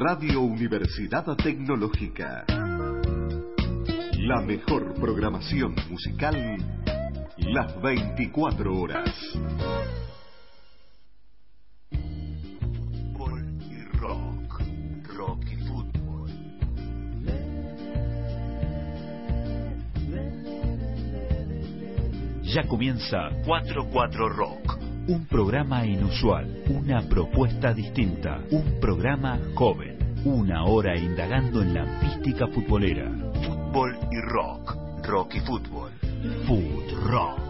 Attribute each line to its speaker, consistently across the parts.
Speaker 1: Radio Universidad Tecnológica. La mejor programación musical las 24 horas. Fútbol y rock. Rock y fútbol.
Speaker 2: Ya comienza 44 Rock. Un programa inusual, una propuesta distinta, un programa joven, una hora indagando en la mística futbolera.
Speaker 1: Fútbol y rock. Rock y fútbol.
Speaker 2: Food Rock.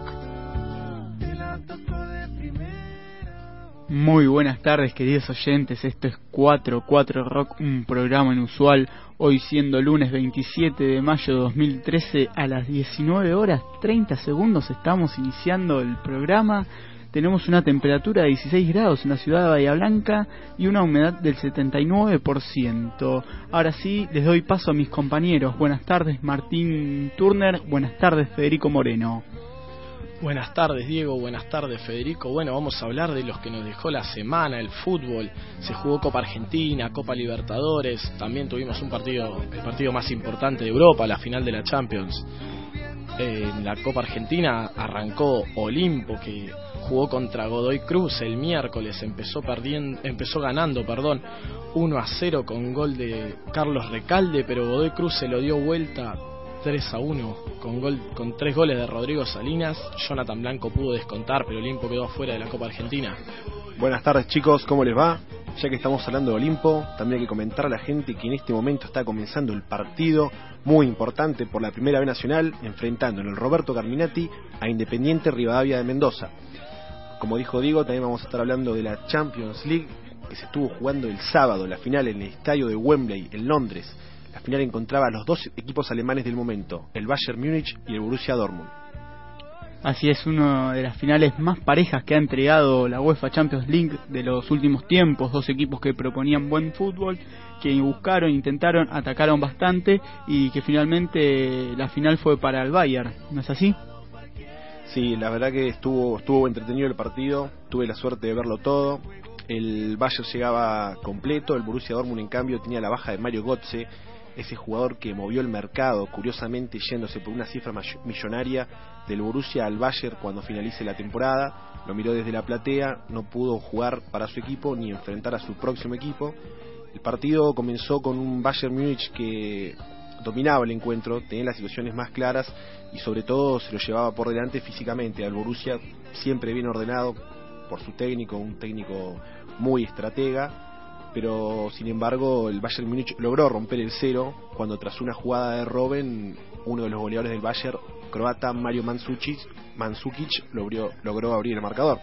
Speaker 3: Muy buenas tardes queridos oyentes, esto es 44 Rock, un programa inusual, hoy siendo lunes 27 de mayo de 2013 a las 19 horas 30 segundos estamos iniciando el programa, tenemos una temperatura de 16 grados en la ciudad de Bahía Blanca y una humedad del 79%. Ahora sí, les doy paso a mis compañeros, buenas tardes Martín Turner, buenas tardes Federico Moreno.
Speaker 4: Buenas tardes Diego, buenas tardes Federico. Bueno, vamos a hablar de los que nos dejó la semana, el fútbol. Se jugó Copa Argentina, Copa Libertadores, también tuvimos un partido, el partido más importante de Europa, la final de la Champions. En la Copa Argentina arrancó Olimpo que jugó contra Godoy Cruz el miércoles, empezó perdiendo, empezó ganando, perdón, 1 a 0 con gol de Carlos Recalde, pero Godoy Cruz se lo dio vuelta 3 a 1 con, gol, con tres goles de Rodrigo Salinas. Jonathan Blanco pudo descontar, pero Olimpo quedó afuera de la Copa Argentina.
Speaker 5: Buenas tardes chicos, ¿cómo les va? Ya que estamos hablando de Olimpo, también hay que comentar a la gente que en este momento está comenzando el partido muy importante por la Primera B Nacional, enfrentando en el Roberto Carminati a Independiente Rivadavia de Mendoza. Como dijo Diego, también vamos a estar hablando de la Champions League que se estuvo jugando el sábado, la final en el estadio de Wembley, en Londres. La final encontraba a los dos equipos alemanes del momento, el Bayern Múnich y el Borussia Dortmund.
Speaker 3: Así es, una de las finales más parejas que ha entregado la UEFA Champions League de los últimos tiempos. Dos equipos que proponían buen fútbol, que buscaron, intentaron, atacaron bastante y que finalmente la final fue para el Bayern. ¿No es así?
Speaker 5: Sí, la verdad que estuvo, estuvo entretenido el partido, tuve la suerte de verlo todo. El Bayern llegaba completo, el Borussia Dortmund en cambio tenía la baja de Mario Götze, ese jugador que movió el mercado, curiosamente yéndose por una cifra millonaria del Borussia al Bayern cuando finalice la temporada. Lo miró desde la platea, no pudo jugar para su equipo ni enfrentar a su próximo equipo. El partido comenzó con un Bayern Múnich que dominaba el encuentro, tenía las situaciones más claras y sobre todo se lo llevaba por delante físicamente. Al Borussia siempre bien ordenado por su técnico, un técnico muy estratega pero sin embargo el Bayern Múnich logró romper el cero cuando tras una jugada de Robben, uno de los goleadores del Bayern, croata Mario Mandzukic, logró abrir el marcador.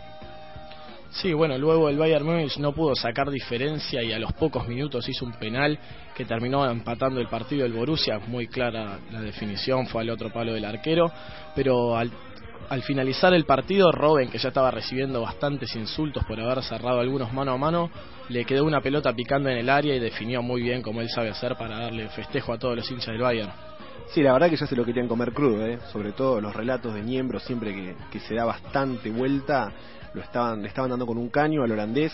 Speaker 4: Sí, bueno, luego el Bayern Múnich no pudo sacar diferencia y a los pocos minutos hizo un penal que terminó empatando el partido del Borussia, muy clara la definición, fue al otro palo del arquero, pero al al finalizar el partido, Robben, que ya estaba recibiendo bastantes insultos por haber cerrado algunos mano a mano, le quedó una pelota picando en el área y definió muy bien como él sabe hacer para darle festejo a todos los hinchas del Bayern.
Speaker 5: Sí, la verdad que ya se lo querían comer crudo, ¿eh? sobre todo los relatos de Niembro, siempre que se da bastante vuelta, lo estaban, le estaban dando con un caño al holandés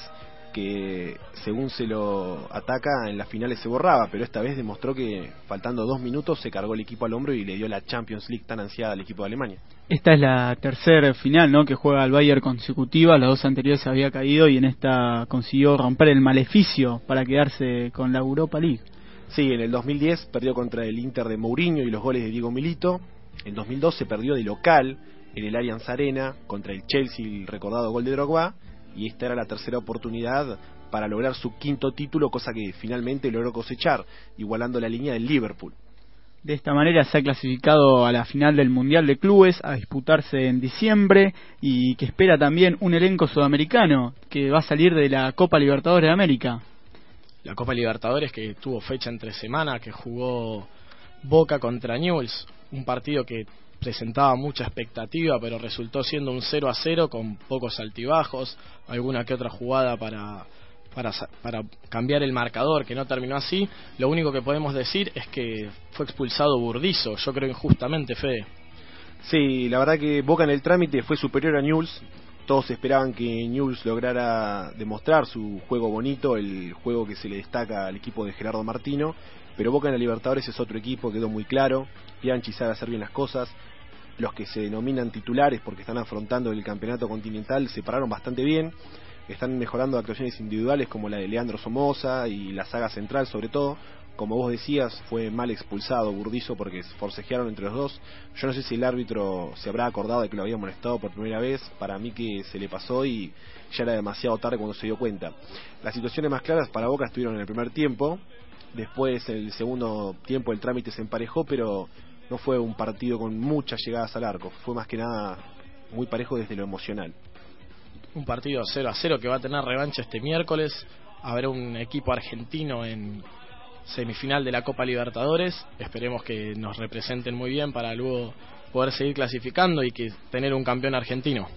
Speaker 5: que según se lo ataca en las finales se borraba, pero esta vez demostró que faltando dos minutos se cargó el equipo al hombro y le dio la Champions League tan ansiada al equipo de Alemania.
Speaker 3: Esta es la tercera final ¿no? que juega el Bayern consecutiva, las dos anteriores había caído y en esta consiguió romper el maleficio para quedarse con la Europa League.
Speaker 5: Sí, en el 2010 perdió contra el Inter de Mourinho y los goles de Diego Milito, en 2012 perdió de local en el Allianz Arena contra el Chelsea el recordado gol de Drogba y esta era la tercera oportunidad para lograr su quinto título, cosa que finalmente logró cosechar, igualando la línea del Liverpool.
Speaker 3: De esta manera se ha clasificado a la final del Mundial de Clubes a disputarse en diciembre y que espera también un elenco sudamericano que va a salir de la Copa Libertadores de América.
Speaker 4: La Copa Libertadores que tuvo fecha entre semana, que jugó Boca contra Newell's, un partido que presentaba mucha expectativa, pero resultó siendo un 0 a 0 con pocos altibajos, alguna que otra jugada para, para, para cambiar el marcador, que no terminó así. Lo único que podemos decir es que fue expulsado Burdizo, yo creo injustamente, Fede.
Speaker 5: Sí, la verdad que Boca en el trámite fue superior a Newell's, todos esperaban que News lograra demostrar su juego bonito, el juego que se le destaca al equipo de Gerardo Martino, pero Boca en la Libertadores es otro equipo, quedó muy claro, Bianchi sabe hacer bien las cosas, los que se denominan titulares porque están afrontando el campeonato continental se pararon bastante bien, están mejorando actuaciones individuales como la de Leandro Somoza y la saga central sobre todo, como vos decías, fue mal expulsado Burdizo porque forcejearon entre los dos. Yo no sé si el árbitro se habrá acordado de que lo había molestado por primera vez. Para mí que se le pasó y ya era demasiado tarde cuando se dio cuenta. Las situaciones más claras para Boca estuvieron en el primer tiempo. Después, en el segundo tiempo, el trámite se emparejó, pero no fue un partido con muchas llegadas al arco. Fue más que nada muy parejo desde lo emocional.
Speaker 4: Un partido 0 a 0 que va a tener revancha este miércoles. Habrá un equipo argentino en semifinal de la Copa Libertadores. Esperemos que nos representen muy bien para luego poder seguir clasificando y que tener un campeón argentino.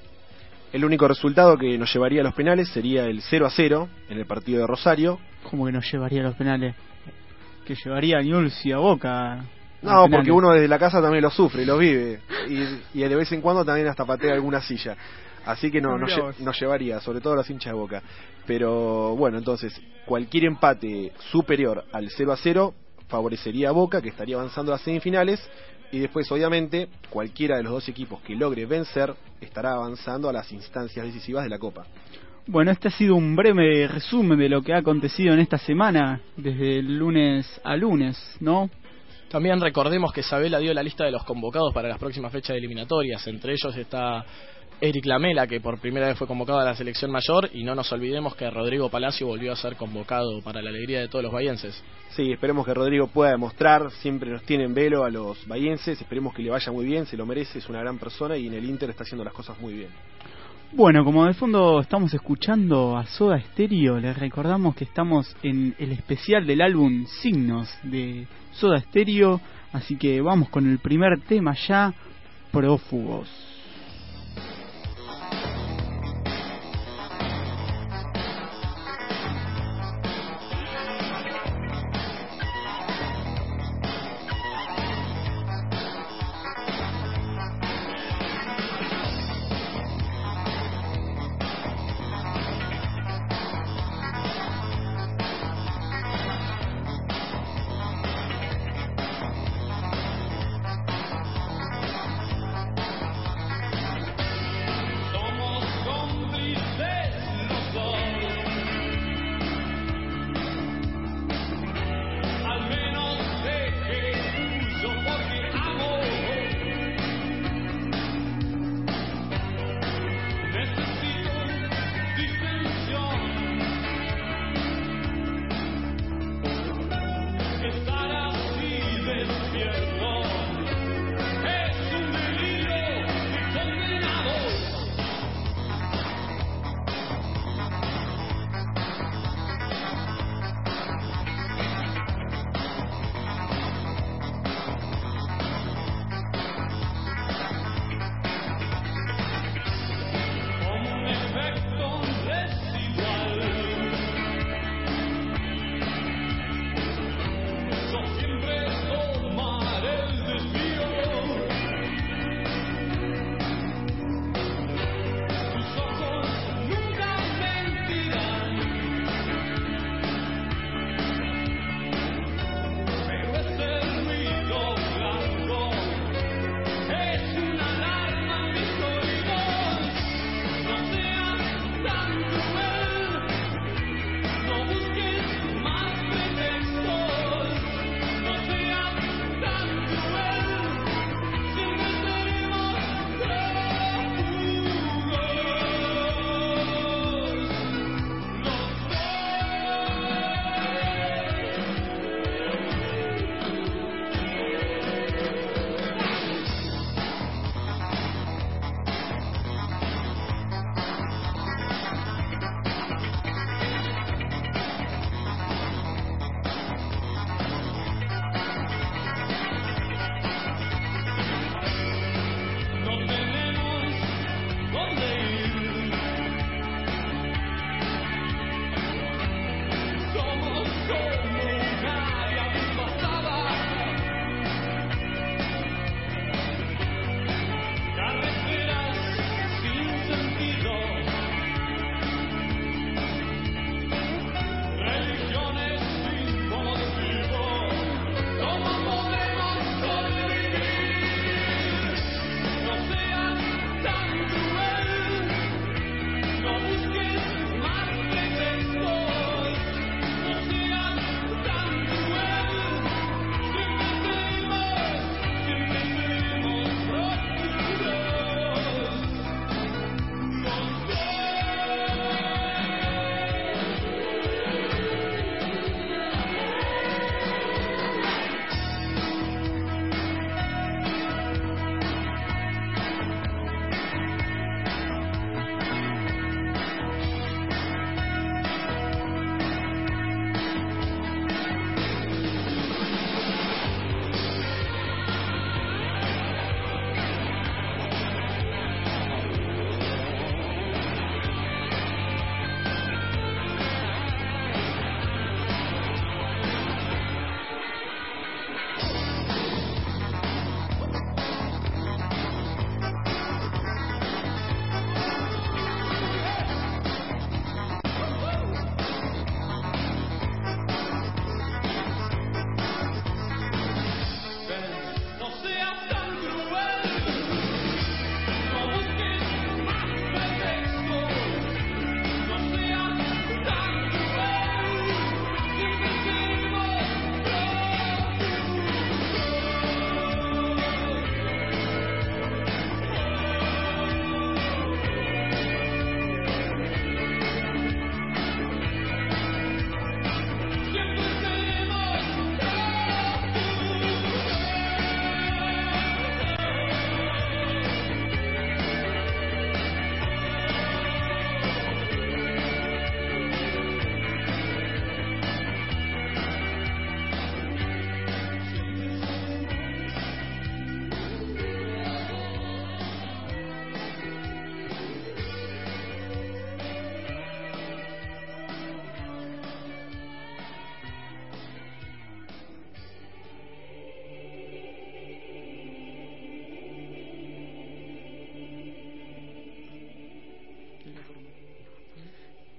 Speaker 5: El único resultado que nos llevaría a los penales sería el 0 a 0 en el partido de Rosario.
Speaker 3: ¿Cómo que nos llevaría a los penales? Que llevaría a Newell's y a Boca.
Speaker 5: No, porque uno desde la casa también lo sufre y lo vive. Y, y de vez en cuando también hasta patea alguna silla. Así que no, nos, llevaría, sobre todo los hinchas de boca. Pero bueno, entonces, cualquier empate superior al 0 a 0 favorecería a Boca, que estaría avanzando a las semifinales. Y después, obviamente, cualquiera de los dos equipos que logre vencer estará avanzando a las instancias decisivas de la Copa.
Speaker 3: Bueno, este ha sido un breve resumen de lo que ha acontecido en esta semana, desde el lunes a lunes, ¿no?
Speaker 4: También recordemos que Sabela dio la lista de los convocados para las próximas fechas eliminatorias. Entre ellos está Eric Lamela, que por primera vez fue convocado a la selección mayor, y no nos olvidemos que Rodrigo Palacio volvió a ser convocado para la alegría de todos los bayenses.
Speaker 5: Sí, esperemos que Rodrigo pueda demostrar, siempre nos tiene en velo a los bayenses, esperemos que le vaya muy bien, se lo merece, es una gran persona y en el Inter está haciendo las cosas muy bien.
Speaker 3: Bueno, como de fondo estamos escuchando a Soda Stereo, les recordamos que estamos en el especial del álbum Signos de Soda Stereo, así que vamos con el primer tema ya, Prófugos.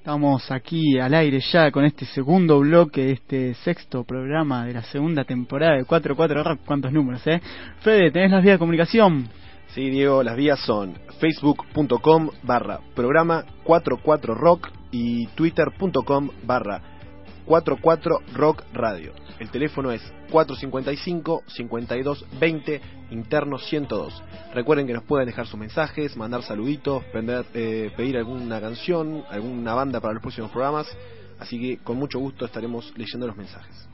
Speaker 3: Estamos aquí al aire ya con este segundo bloque, este sexto programa de la segunda temporada de 44 Rock. ¿Cuántos números, eh? Fede, ¿tenés las vías de comunicación?
Speaker 5: Sí, Diego, las vías son facebook.com barra programa 44 Rock y twitter.com barra 44 Rock Radio. El teléfono es 455-5220, interno 102. Recuerden que nos pueden dejar sus mensajes, mandar saluditos, eh, pedir alguna canción, alguna banda para los próximos programas. Así que con mucho gusto estaremos leyendo los mensajes.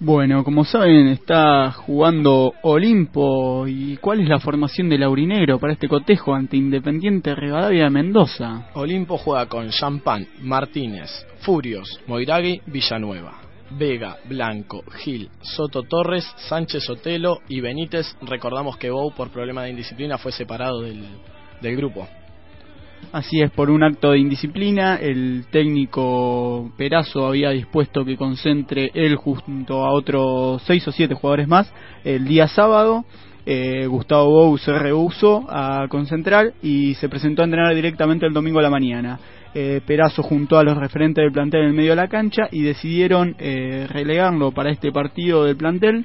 Speaker 3: Bueno, como saben, está jugando Olimpo. ¿Y cuál es la formación del Aurinegro para este cotejo ante Independiente Rivadavia de Mendoza?
Speaker 4: Olimpo juega con Champán, Martínez, Furios, Moiragui, Villanueva. Vega, Blanco, Gil, Soto Torres, Sánchez Otelo y Benítez. Recordamos que Bou por problema de indisciplina fue separado del, del grupo.
Speaker 3: Así es, por un acto de indisciplina, el técnico Perazo había dispuesto que concentre él junto a otros seis o siete jugadores más el día sábado. Eh, Gustavo Bou se rehusó a concentrar y se presentó a entrenar directamente el domingo a la mañana eh, Perazo juntó a los referentes del plantel en el medio de la cancha y decidieron eh, relegarlo para este partido del plantel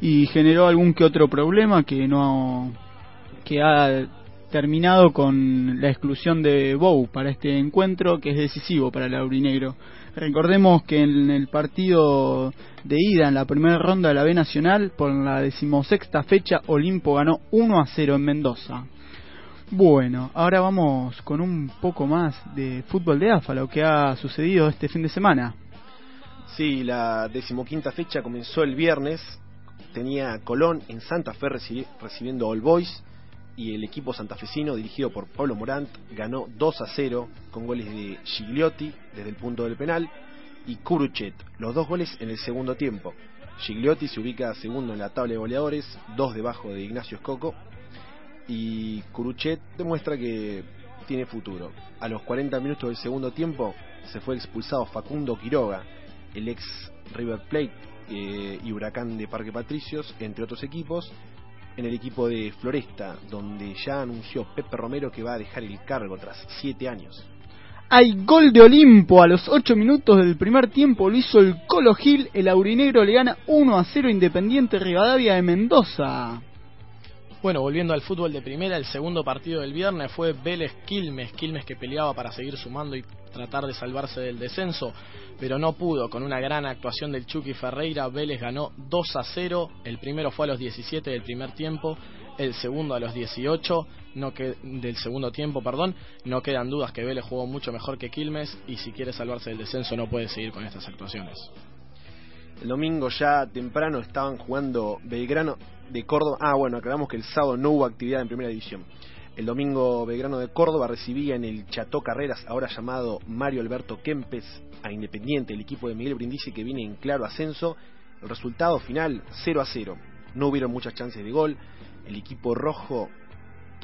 Speaker 3: y generó algún que otro problema que no que ha terminado con la exclusión de Bou para este encuentro que es decisivo para el aurinegro. Recordemos que en el partido de ida en la primera ronda de la B Nacional por la decimosexta fecha Olimpo ganó 1 a 0 en Mendoza. Bueno, ahora vamos con un poco más de fútbol de AFA, lo que ha sucedido este fin de semana.
Speaker 5: Sí, la decimoquinta fecha comenzó el viernes. Tenía Colón en Santa Fe recibiendo All Boys y el equipo santafesino dirigido por Pablo Morant ganó 2 a 0 con goles de Gigliotti desde el punto del penal y Kuruchet, los dos goles en el segundo tiempo. Gigliotti se ubica segundo en la tabla de goleadores, dos debajo de Ignacio Escoco y Curuchet demuestra que tiene futuro. A los 40 minutos del segundo tiempo se fue expulsado Facundo Quiroga, el ex River Plate eh, y Huracán de Parque Patricios, entre otros equipos, en el equipo de Floresta, donde ya anunció Pepe Romero que va a dejar el cargo tras 7 años.
Speaker 3: Hay gol de Olimpo a los 8 minutos del primer tiempo, lo hizo el Colo Gil, el aurinegro le gana 1 a 0 Independiente Rivadavia de Mendoza.
Speaker 4: Bueno, volviendo al fútbol de primera, el segundo partido del viernes fue Vélez Quilmes, Quilmes que peleaba para seguir sumando y tratar de salvarse del descenso, pero no pudo. Con una gran actuación del Chucky Ferreira, Vélez ganó 2 a 0. El primero fue a los 17 del primer tiempo, el segundo a los 18 no del segundo tiempo, perdón. No quedan dudas que Vélez jugó mucho mejor que Quilmes y si quiere salvarse del descenso no puede seguir con estas actuaciones.
Speaker 5: El domingo ya temprano estaban jugando Belgrano de Córdoba. Ah, bueno, aclaramos que el sábado no hubo actividad en primera división. El domingo Belgrano de Córdoba recibía en el Cható Carreras, ahora llamado Mario Alberto Kempes, a Independiente, el equipo de Miguel Brindisi que viene en claro ascenso. El resultado final 0 a 0. No hubieron muchas chances de gol. El equipo rojo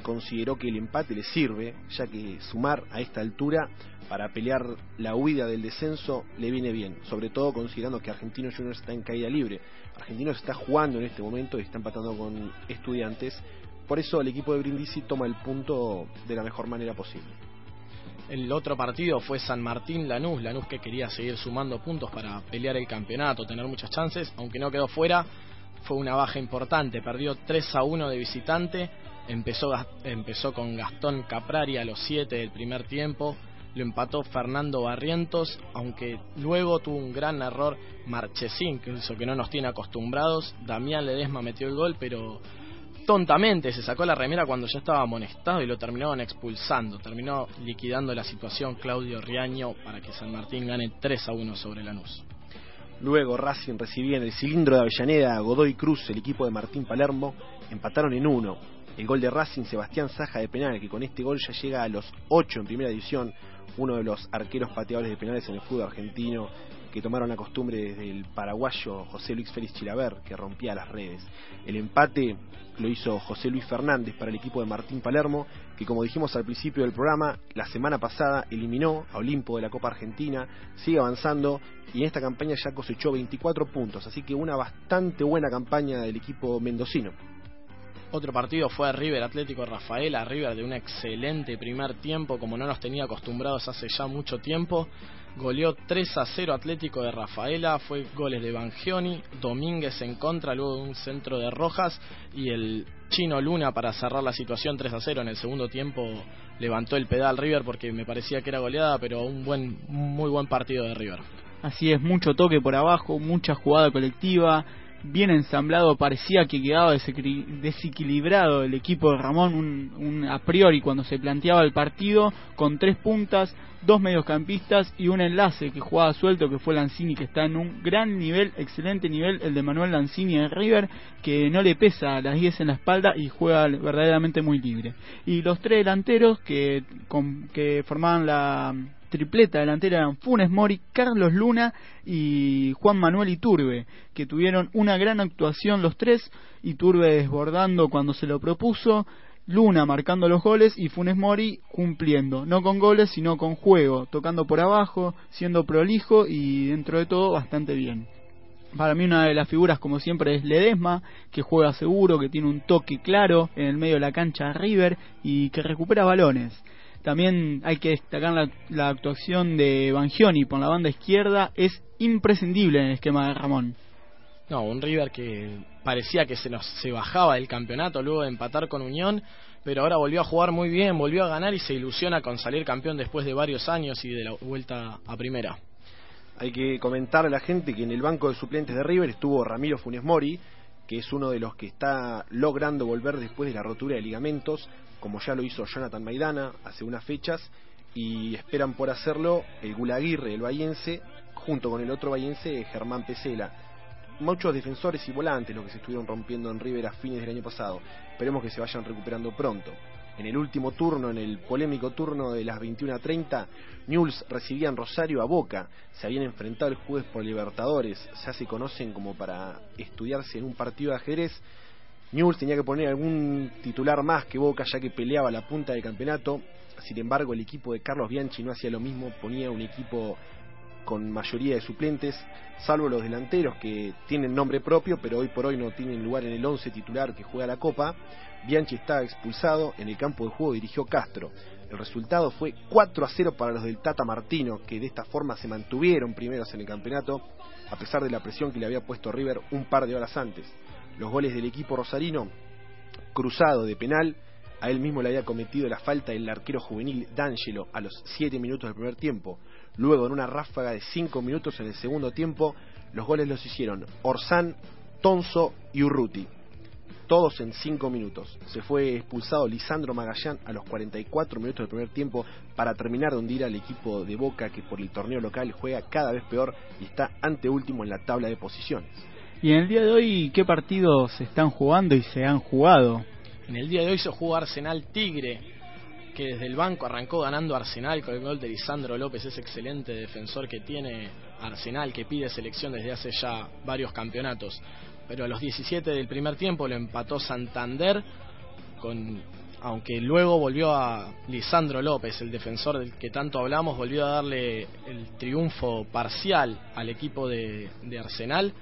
Speaker 5: consideró que el empate le sirve, ya que sumar a esta altura para pelear la huida del descenso le viene bien, sobre todo considerando que Argentinos Juniors está en caída libre. Argentinos está jugando en este momento y está empatando con estudiantes, por eso el equipo de Brindisi toma el punto de la mejor manera posible.
Speaker 4: El otro partido fue San Martín Lanús, Lanús que quería seguir sumando puntos para pelear el campeonato, tener muchas chances, aunque no quedó fuera, fue una baja importante, perdió 3 a 1 de visitante Empezó, empezó con Gastón Caprari a los 7 del primer tiempo, lo empató Fernando Barrientos, aunque luego tuvo un gran error Marchesín, que hizo que no nos tiene acostumbrados. Damián Ledesma metió el gol, pero tontamente se sacó la remera cuando ya estaba amonestado y lo terminaron expulsando. Terminó liquidando la situación Claudio Riaño para que San Martín gane 3 a 1 sobre Lanús.
Speaker 5: Luego Racing recibía en el cilindro de Avellaneda a Godoy Cruz, el equipo de Martín Palermo, empataron en uno. El gol de Racing, Sebastián Saja de penal, que con este gol ya llega a los 8 en primera división, uno de los arqueros pateadores de penales en el fútbol argentino, que tomaron la costumbre desde el paraguayo José Luis Félix Chilaver, que rompía las redes. El empate lo hizo José Luis Fernández para el equipo de Martín Palermo, que como dijimos al principio del programa, la semana pasada eliminó a Olimpo de la Copa Argentina, sigue avanzando y en esta campaña ya cosechó 24 puntos, así que una bastante buena campaña del equipo mendocino.
Speaker 4: Otro partido fue River Atlético Rafaela, River de un excelente primer tiempo como no nos tenía acostumbrados hace ya mucho tiempo. Goleó 3 a 0 Atlético de Rafaela, fue goles de Bangioni, Domínguez en contra, luego un centro de Rojas y el Chino Luna para cerrar la situación 3 a 0 en el segundo tiempo levantó el pedal River porque me parecía que era goleada, pero un buen muy buen partido de River.
Speaker 3: Así es, mucho toque por abajo, mucha jugada colectiva, bien ensamblado, parecía que quedaba desequilibrado el equipo de Ramón un, a priori cuando se planteaba el partido, con tres puntas, dos mediocampistas y un enlace que jugaba suelto, que fue Lanzini, que está en un gran nivel, excelente nivel, el de Manuel Lanzini en River, que no le pesa las 10 en la espalda y juega verdaderamente muy libre. Y los tres delanteros que, que formaban la tripleta delantera eran Funes Mori, Carlos Luna y Juan Manuel Iturbe, que tuvieron una gran actuación los tres, Iturbe desbordando cuando se lo propuso, Luna marcando los goles y Funes Mori cumpliendo, no con goles sino con juego, tocando por abajo, siendo prolijo y dentro de todo bastante bien. Para mí una de las figuras como siempre es Ledesma, que juega seguro, que tiene un toque claro en el medio de la cancha River y que recupera balones. También hay que destacar la, actuación de Bangioni por la banda izquierda, es imprescindible en el esquema de Ramón.
Speaker 4: No, un River que parecía que se nos se bajaba del campeonato luego de empatar con Unión, pero ahora volvió a jugar muy bien, volvió a ganar y se ilusiona con salir campeón después de varios años y de la vuelta a primera.
Speaker 5: Hay que comentar a la gente que en el banco de suplentes de River estuvo Ramiro Funes Mori, que es uno de los que está logrando volver después de la rotura de ligamentos, como ya lo hizo Jonathan Maidana hace unas fechas, y esperan por hacerlo el Gulaguirre, el bayense, junto con el otro bayense, Germán Pesela. Muchos defensores y volantes los que se estuvieron rompiendo en River a fines del año pasado. Esperemos que se vayan recuperando pronto. En el último turno, en el polémico turno de las 21.30, Newell's recibía en Rosario a Boca. Se habían enfrentado el jueves por Libertadores. Ya se conocen como para estudiarse en un partido de ajedrez Newell's tenía que poner algún titular más que Boca ya que peleaba la punta del campeonato. Sin embargo, el equipo de Carlos Bianchi no hacía lo mismo, ponía un equipo con mayoría de suplentes, salvo los delanteros que tienen nombre propio, pero hoy por hoy no tienen lugar en el 11 titular que juega la Copa. Bianchi estaba expulsado, en el campo de juego dirigió Castro. El resultado fue 4 a 0 para los del Tata Martino, que de esta forma se mantuvieron primeros en el campeonato, a pesar de la presión que le había puesto River un par de horas antes los goles del equipo rosarino, cruzado de penal, a él mismo le había cometido la falta el arquero juvenil D'Angelo a los 7 minutos del primer tiempo. Luego, en una ráfaga de 5 minutos en el segundo tiempo, los goles los hicieron Orsán, Tonso y Urruti. Todos en 5 minutos. Se fue expulsado Lisandro Magallán a los 44 minutos del primer tiempo para terminar de hundir al equipo de Boca que por el torneo local juega cada vez peor y está anteúltimo en la tabla de posiciones.
Speaker 3: Y en el día de hoy, ¿qué partidos se están jugando y se han jugado?
Speaker 4: En el día de hoy se jugó Arsenal Tigre, que desde el banco arrancó ganando Arsenal con el gol de Lisandro López, ese excelente defensor que tiene Arsenal, que pide selección desde hace ya varios campeonatos. Pero a los 17 del primer tiempo lo empató Santander, con, aunque luego volvió a Lisandro López, el defensor del que tanto hablamos, volvió a darle el triunfo parcial al equipo de Arsenal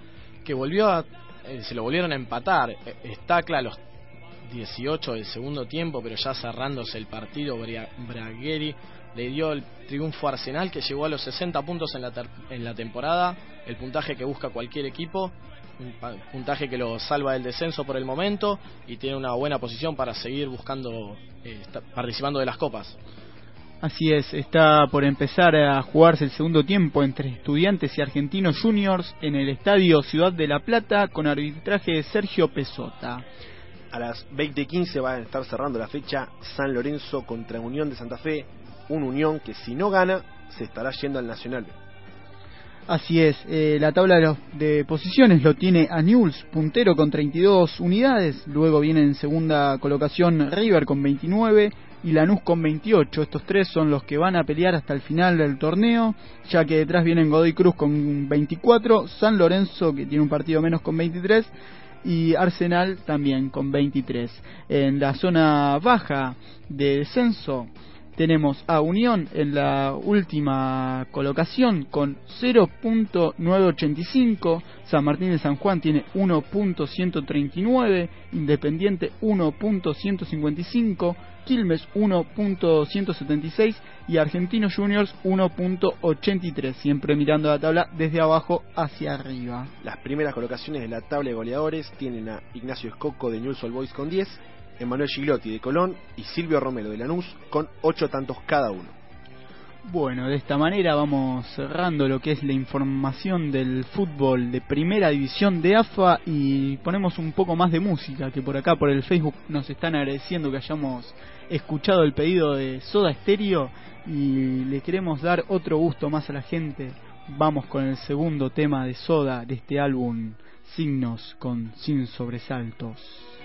Speaker 4: que volvió a, eh, se lo volvieron a empatar. Eh, está claro los 18 del segundo tiempo, pero ya cerrándose el partido, Bragueri le dio el triunfo a Arsenal que llegó a los 60 puntos en la, en la temporada, el puntaje que busca cualquier equipo, un puntaje que lo salva del descenso por el momento y tiene una buena posición para seguir buscando, eh, participando de las copas.
Speaker 3: Así es, está por empezar a jugarse el segundo tiempo entre estudiantes y argentinos juniors en el estadio Ciudad de la Plata con arbitraje de Sergio Pesota.
Speaker 5: A las 20:15 va a estar cerrando la fecha San Lorenzo contra Unión de Santa Fe, un Unión que si no gana se estará yendo al Nacional.
Speaker 3: Así es, eh, la tabla de, de, posiciones lo tiene a Newell's, puntero con 32 unidades, luego viene en segunda colocación River con 29, y Lanús con 28. Estos tres son los que van a pelear hasta el final del torneo, ya que detrás vienen Godoy Cruz con 24, San Lorenzo que tiene un partido menos con 23 y Arsenal también con 23. En la zona baja de descenso Tenemos a Unión en la última colocación con 0.985, San Martín de San Juan tiene 1.139, Independiente 1.155, Quilmes 1.176 y Argentinos Juniors 1.83, siempre mirando la tabla desde abajo hacia arriba.
Speaker 5: Las primeras colocaciones de la tabla de goleadores tienen a Ignacio Escoco de Newell's Boys con 10, Emanuel Gigliotti de Colón y Silvio Romero de Lanús con 8 tantos cada uno.
Speaker 3: Bueno, de esta manera vamos cerrando lo que es la información del fútbol de primera división de AFA y ponemos un poco más de música, que por acá por el Facebook nos están agradeciendo que hayamos escuchado el pedido de Soda Stereo y le queremos dar otro gusto más a la gente. Vamos con el segundo tema de Soda de este álbum, Signos con Sin Sobresaltos.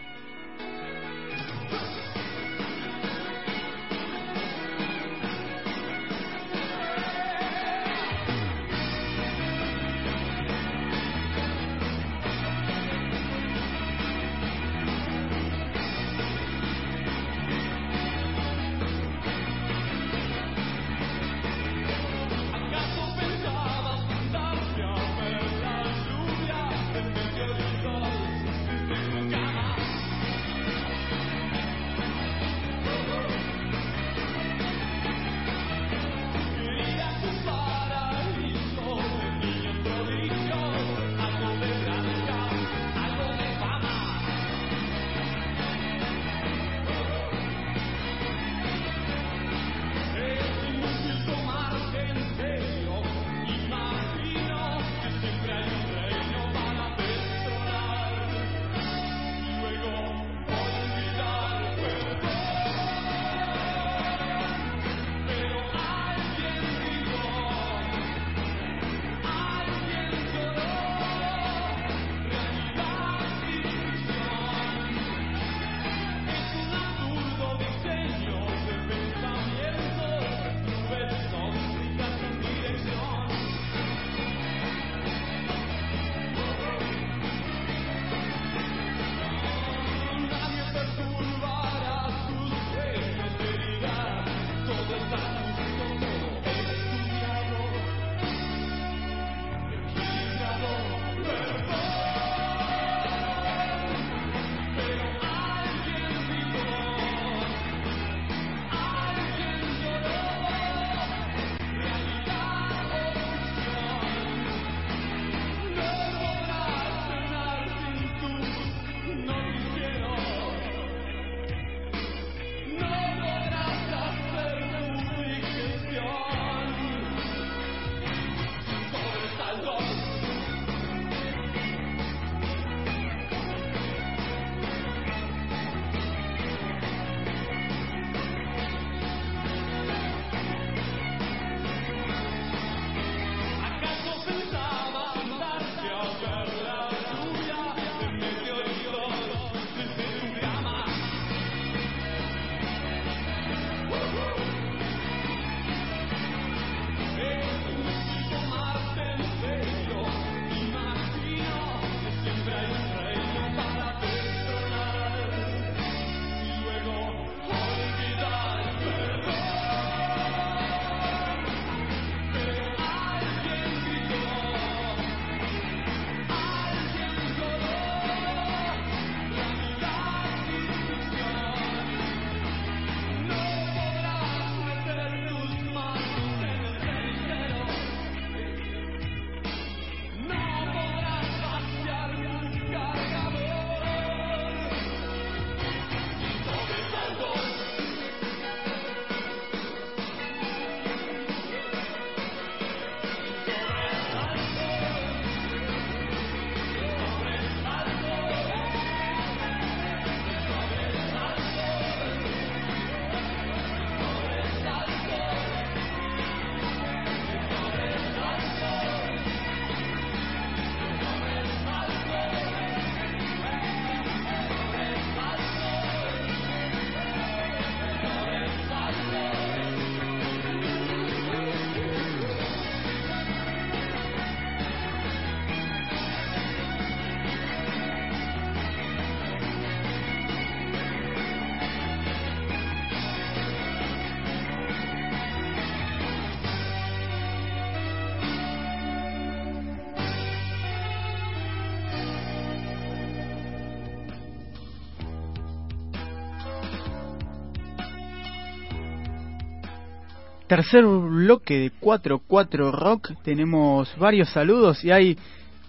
Speaker 3: Tercer bloque de 4-4 Rock, tenemos varios saludos y hay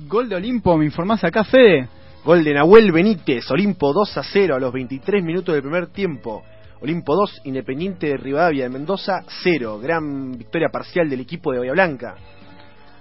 Speaker 3: gol de Olimpo, me informás acá, Fede.
Speaker 5: Gol de Nahuel Benítez, Olimpo 2 a 0 a los 23 minutos del primer tiempo. Olimpo 2, Independiente de Rivadavia de Mendoza 0. Gran victoria parcial del equipo de Bahía Blanca.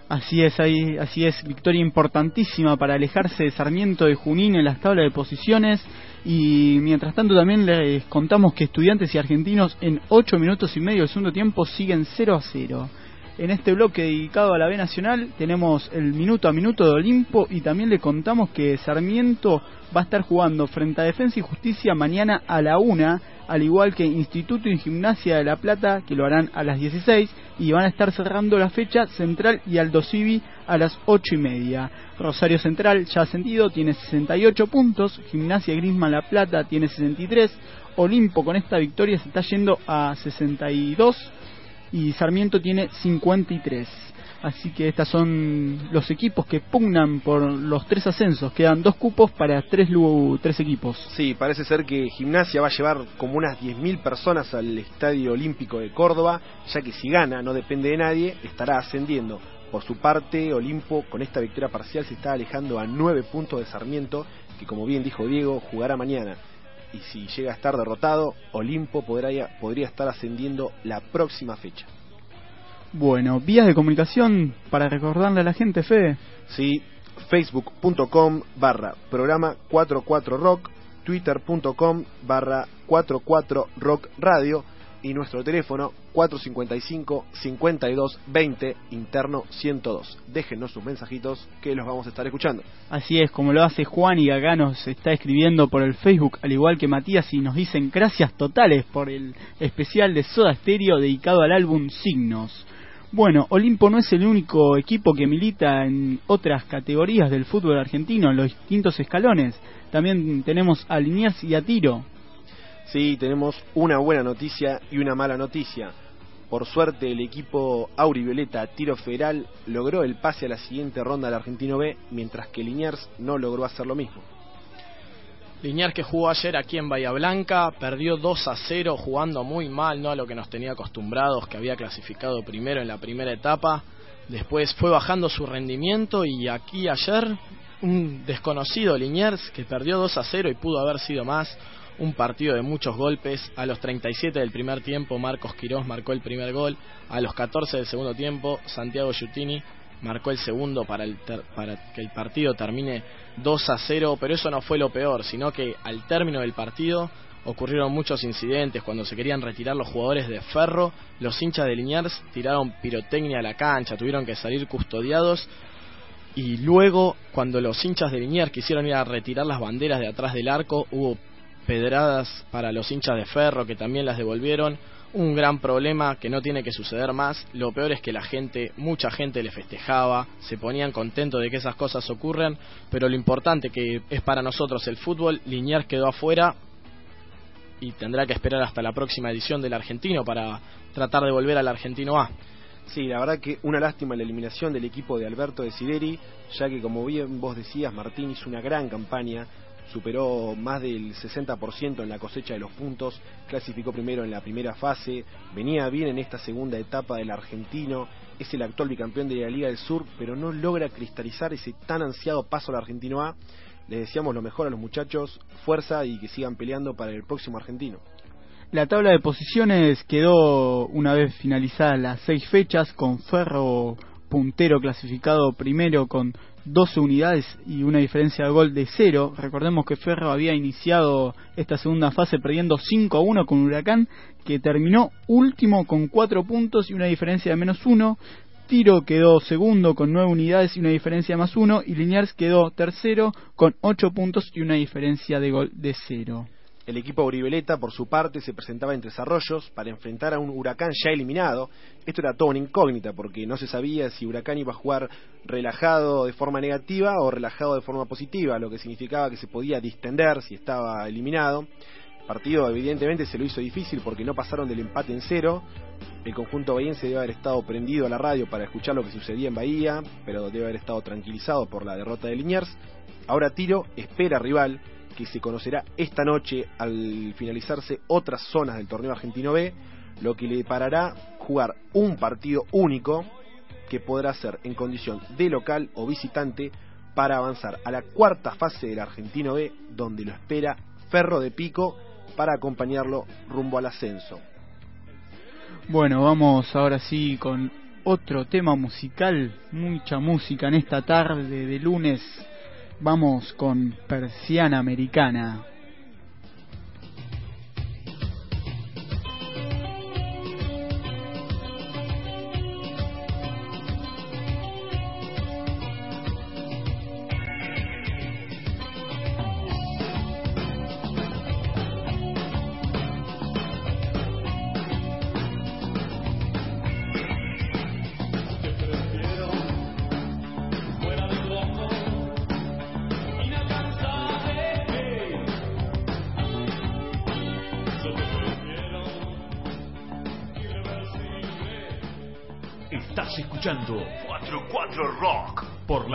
Speaker 3: Así es, ahí, así es, victoria importantísima para alejarse de Sarmiento de Junín en las tablas de posiciones. Y mientras tanto también les contamos que estudiantes y argentinos en 8 minutos y medio del segundo tiempo siguen 0 a 0. En este bloque dedicado a la B Nacional tenemos el minuto a minuto de Olimpo y también le contamos que Sarmiento va a estar jugando frente a Defensa y Justicia mañana a la una, al igual que Instituto y Gimnasia de La Plata, que lo harán a las 16, y van a estar cerrando la fecha Central y Aldo Civi a las 8 y media. Rosario Central ya ascendido, tiene 68 puntos, Gimnasia Grisma La Plata tiene 63, Olimpo con esta victoria se está yendo a 62 y Sarmiento tiene 53. Así que estos son los equipos que pugnan por los tres ascensos. Quedan dos cupos para tres, tres equipos.
Speaker 5: Sí, parece ser que Gimnasia va a llevar como unas 10.000 personas al Estadio Olímpico de Córdoba, ya que si gana, no depende de nadie, estará ascendiendo. Por su parte, Olimpo con esta victoria parcial se está alejando a nueve puntos de Sarmiento, que como bien dijo Diego, jugará mañana y si llega a estar derrotado, Olimpo podría, podría estar ascendiendo la próxima fecha.
Speaker 3: Bueno, vías de comunicación para recordarle a la gente, Fede.
Speaker 5: Sí, facebook.com barra programa 44 rock, twitter.com barra 44 rock radio y nuestro teléfono 455-5220 interno 102. Déjenos sus mensajitos que los vamos a estar escuchando.
Speaker 3: Así es, como lo hace Juan y acá nos está escribiendo por el Facebook, al igual que Matías, y nos dicen gracias totales por el especial de Soda Stereo dedicado al álbum Signos. Bueno, Olimpo no es el único equipo que milita en otras categorías del fútbol argentino, en los distintos escalones. También tenemos a Liniers y a Tiro,
Speaker 5: Sí, tenemos una buena noticia y una mala noticia. Por suerte, el equipo Aurivioleta Tiro Federal logró el pase a la siguiente ronda del Argentino B, mientras que Liniers no logró hacer lo mismo.
Speaker 4: Liniers que jugó ayer aquí en Bahía Blanca, perdió 2 a 0 jugando muy mal, no a lo que nos tenía acostumbrados, que había clasificado primero en la primera etapa. Después fue bajando su rendimiento y aquí ayer un desconocido Liniers que perdió 2 a 0 y pudo haber sido más un partido de muchos golpes. A los 37 del primer tiempo, Marcos Quirós marcó el primer gol. A los 14 del segundo tiempo, Santiago Giutini marcó el segundo para, el para que el partido termine 2 a 0. Pero eso no fue lo peor, sino que al término del partido ocurrieron muchos incidentes. Cuando se querían retirar los jugadores de Ferro, los hinchas de Liniers tiraron pirotecnia a la cancha, tuvieron que salir custodiados. Y luego, cuando los hinchas de Liniers quisieron ir a retirar las banderas de atrás del arco, hubo pedradas para los hinchas de ferro que también las devolvieron. Un gran problema que no tiene que suceder más. Lo peor es que la gente, mucha gente le festejaba, se ponían contentos de que esas cosas ocurran, pero lo importante que es para nosotros el fútbol, Liniers quedó afuera y tendrá que esperar hasta la próxima edición del argentino para tratar de volver al argentino A.
Speaker 5: Sí, la verdad que una lástima la eliminación del equipo de Alberto de Sideri, ya que como bien vos decías, Martín hizo una gran campaña, superó más del 60% en la cosecha de los puntos, clasificó primero en la primera fase, venía bien en esta segunda etapa del argentino, es el actual bicampeón de la Liga del Sur, pero no logra cristalizar ese tan ansiado paso al Argentino A. Les deseamos lo mejor a los muchachos, fuerza y que sigan peleando para el próximo argentino.
Speaker 3: La tabla de posiciones quedó una vez finalizadas las seis fechas con Ferro puntero clasificado primero con 12 unidades y una diferencia de gol de cero. Recordemos que Ferro había iniciado esta segunda fase perdiendo 5 a 1 con Huracán, que terminó último con 4 puntos y una diferencia de menos 1. Tiro quedó segundo con 9 unidades y una diferencia de más 1. Y Liniers quedó tercero con 8 puntos y una diferencia de gol de cero.
Speaker 5: El equipo Auriveleta, por su parte, se presentaba en Tres Arroyos para enfrentar a un Huracán ya eliminado. Esto era todo una incógnita porque no se sabía si Huracán iba a jugar relajado de forma negativa o relajado de forma positiva, lo que significaba que se podía distender si estaba eliminado. El partido evidentemente se lo hizo difícil porque no pasaron del empate en cero. El conjunto bahiense debe haber estado prendido a la radio para escuchar lo que sucedía en Bahía, pero debe haber estado tranquilizado por la derrota de Liniers. Ahora Tiro espera rival que se conocerá esta noche al finalizarse otras zonas del torneo argentino B, lo que le parará jugar un partido único que podrá ser en condición de local o visitante para avanzar a la cuarta fase del Argentino B, donde lo espera Ferro de Pico para acompañarlo rumbo al ascenso.
Speaker 3: Bueno, vamos ahora sí con otro tema musical, mucha música en esta tarde de lunes. Vamos con Persiana Americana.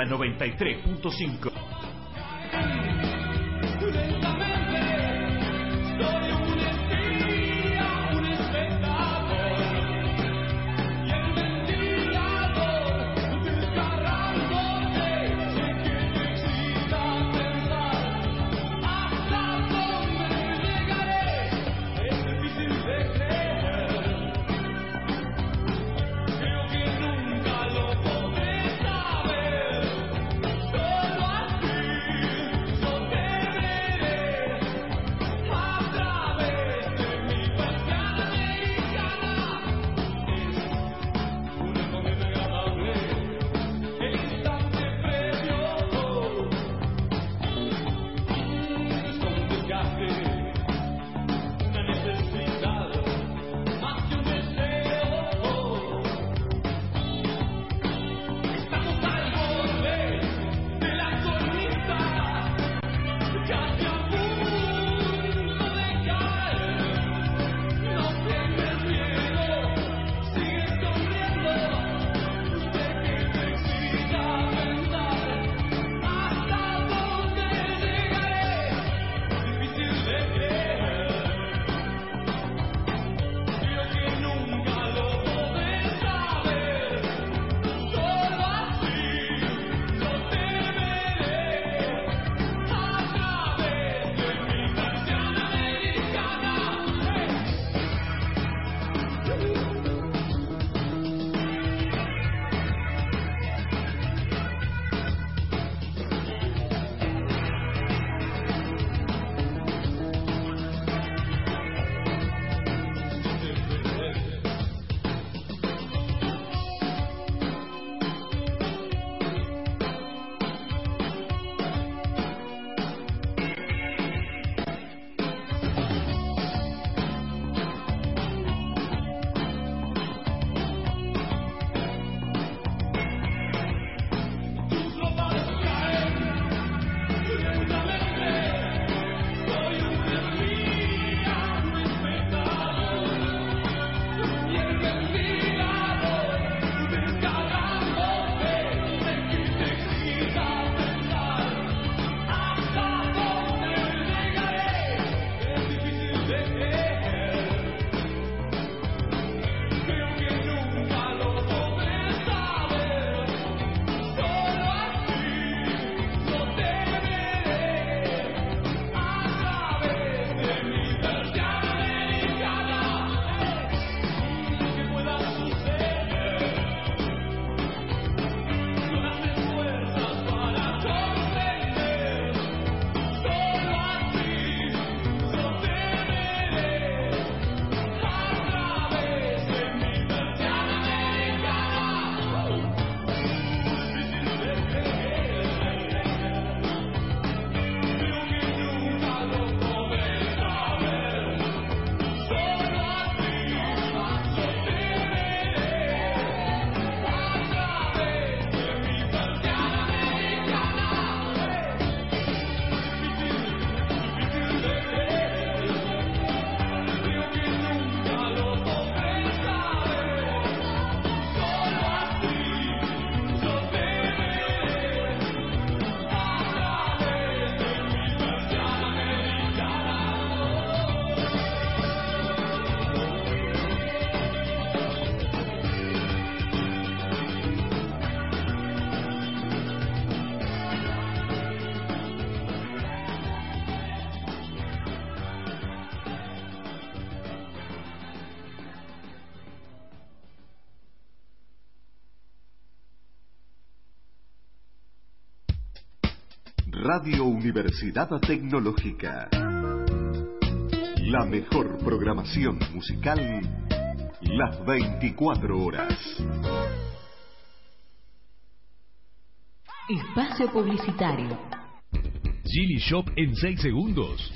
Speaker 2: La 93.5.
Speaker 6: Radio Universidad Tecnológica. La mejor programación musical las 24 horas.
Speaker 7: Espacio Publicitario.
Speaker 8: Gili Shop en 6 segundos.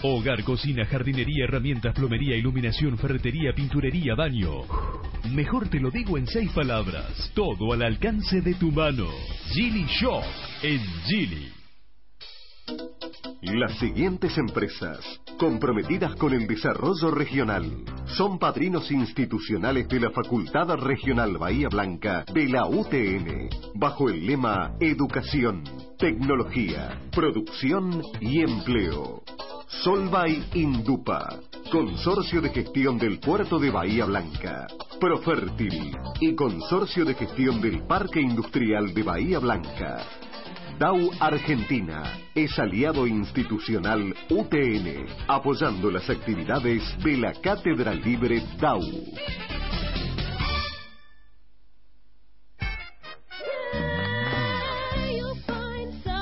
Speaker 8: Hogar, cocina, jardinería, herramientas, plomería, iluminación, ferretería, pinturería, baño. Mejor te lo digo en seis palabras. Todo al alcance de tu mano. Gili Shop en Gili.
Speaker 6: Las siguientes empresas, comprometidas con el desarrollo regional, son padrinos institucionales de la Facultad Regional Bahía Blanca de la UTN, bajo el lema Educación, Tecnología, Producción y Empleo. Solvay Indupa, Consorcio de Gestión del Puerto de Bahía Blanca, Profertil y Consorcio de Gestión del Parque Industrial de Bahía Blanca. DAU Argentina es aliado institucional UTN, apoyando las actividades de la Cátedra Libre DAU.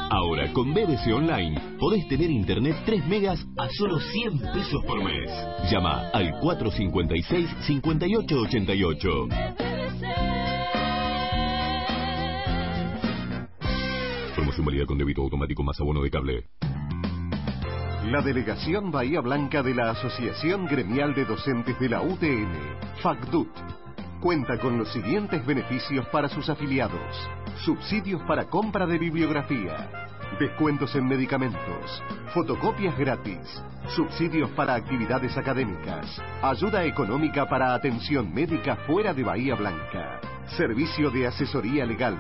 Speaker 9: Ahora con BBC Online podés tener internet 3 megas a solo 100 pesos por mes. Llama al 456 5888. Con débito automático más abono de cable.
Speaker 6: La delegación Bahía Blanca de la Asociación Gremial de Docentes de la UTN, FACDUT, cuenta con los siguientes beneficios para sus afiliados. Subsidios para compra de bibliografía, descuentos en medicamentos, fotocopias gratis, subsidios para actividades académicas, ayuda económica para atención médica fuera de Bahía Blanca, servicio de asesoría legal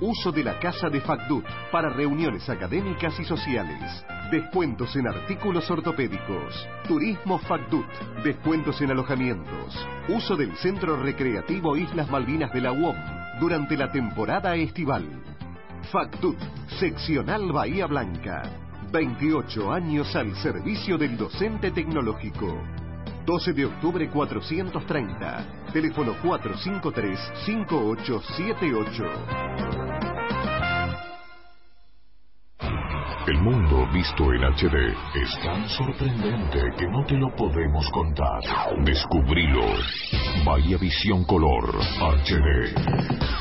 Speaker 6: uso de la casa de FACDUT para reuniones académicas y sociales, descuentos en artículos ortopédicos, turismo FACDUT, descuentos en alojamientos, uso del Centro Recreativo Islas Malvinas de la UOM durante la temporada estival. FACDUT, seccional Bahía Blanca. 28 años al servicio del docente tecnológico. 12 de octubre 430. Teléfono 453-5878.
Speaker 10: El mundo visto en HD es tan sorprendente que no te lo podemos contar. Descubrilo. Bahía Visión Color HD.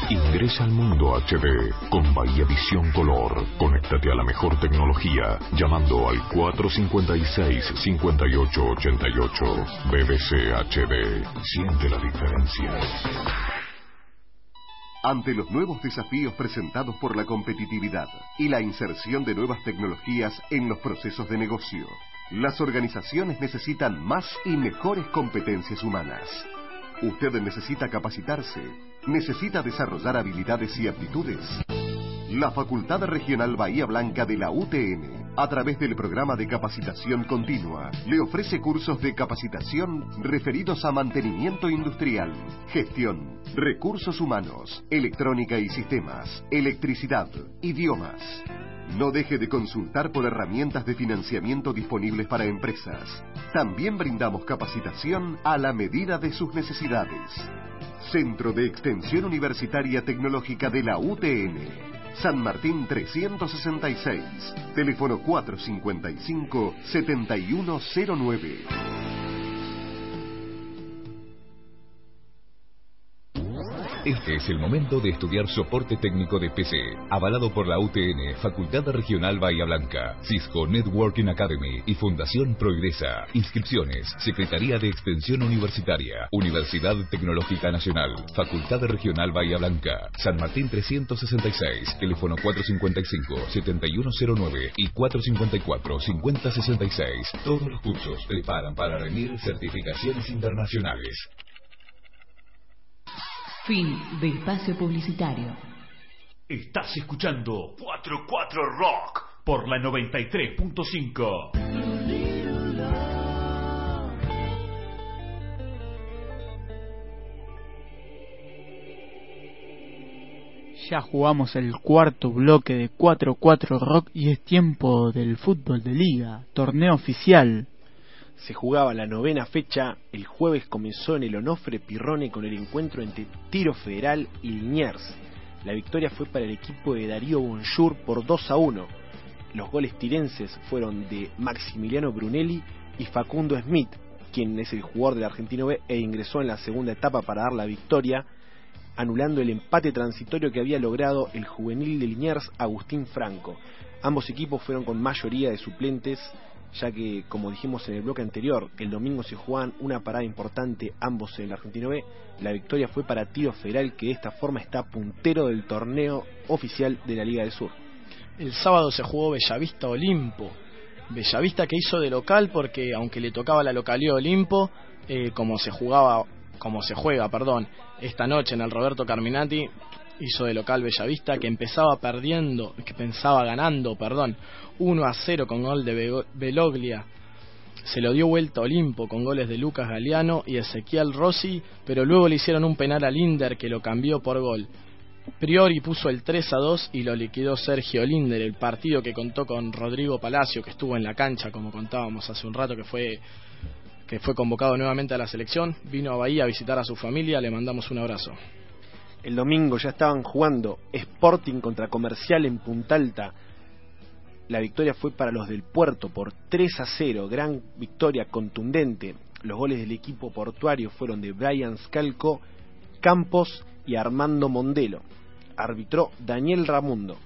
Speaker 10: Ingresa al mundo HD con Bahía Visión Color. Conéctate a la mejor tecnología llamando al 456-5888. BBC HD. Siente la diferencia.
Speaker 6: Ante los nuevos desafíos presentados por la competitividad y la inserción de nuevas tecnologías en los procesos de negocio, las organizaciones necesitan más y mejores competencias humanas. Usted necesita capacitarse, necesita desarrollar habilidades y aptitudes. La Facultad Regional Bahía Blanca de la UTN, a través del programa de capacitación continua, le ofrece cursos de capacitación referidos a mantenimiento industrial, gestión, recursos humanos, electrónica y sistemas, electricidad, idiomas. No deje de consultar por herramientas de financiamiento disponibles para empresas. También brindamos capacitación a la medida de sus necesidades. Centro de Extensión Universitaria Tecnológica de la UTN. San Martín 366, teléfono 455-7109.
Speaker 11: Este es el momento de estudiar soporte técnico de PC, avalado por la UTN, Facultad Regional Bahía Blanca, Cisco Networking Academy y Fundación Progresa. Inscripciones, Secretaría de Extensión Universitaria, Universidad Tecnológica Nacional, Facultad Regional Bahía Blanca, San Martín 366, teléfono 455-7109 y 454-5066. Todos los cursos preparan para rendir certificaciones internacionales.
Speaker 7: Fin de espacio publicitario.
Speaker 2: Estás escuchando 44 Rock por la 93.5.
Speaker 3: Ya jugamos el cuarto bloque de 4-4 Rock y es tiempo del fútbol de liga, torneo oficial.
Speaker 5: Se jugaba la novena fecha, el jueves comenzó en el Onofre Pirrone con el encuentro entre Tiro Federal y Liniers. La victoria fue para el equipo de Darío Bonjour por 2 a 1. Los goles tirenses fueron de Maximiliano Brunelli y Facundo Smith, quien es el jugador del Argentino B e ingresó en la segunda etapa para dar la victoria, anulando el empate transitorio que había logrado el juvenil de Liniers Agustín Franco. Ambos equipos fueron con mayoría de suplentes, ya que, como dijimos en el bloque anterior, el domingo se jugaban una parada importante ambos en el Argentino B. La victoria fue para Tiro Federal, que de esta forma está puntero del torneo oficial de la Liga del Sur.
Speaker 4: El sábado se jugó Bellavista Olimpo. Bellavista que hizo de local porque aunque le tocaba la localidad Olimpo, eh, como se jugaba, como se juega, perdón, esta noche en el Roberto Carminati, hizo de local Bellavista que empezaba perdiendo, que pensaba ganando, perdón, 1 a 0 con gol de Beloglia. Se lo dio vuelta a Olimpo con goles de Lucas Galeano y Ezequiel Rossi, pero luego le hicieron un penal a Linder que lo cambió por gol. Priori puso el 3 a 2 y lo liquidó Sergio Linder, el partido que contó con Rodrigo Palacio, que estuvo en la cancha, como contábamos hace un rato, que fue, que fue convocado nuevamente a la selección. Vino a Bahía a visitar a su familia, le mandamos un abrazo.
Speaker 5: El domingo ya estaban jugando Sporting contra Comercial en Punta Alta. La victoria fue para los del Puerto por 3 a 0, gran victoria contundente. Los goles del equipo portuario fueron de Brian Scalco, Campos y Armando Mondelo. Arbitró Daniel Ramundo.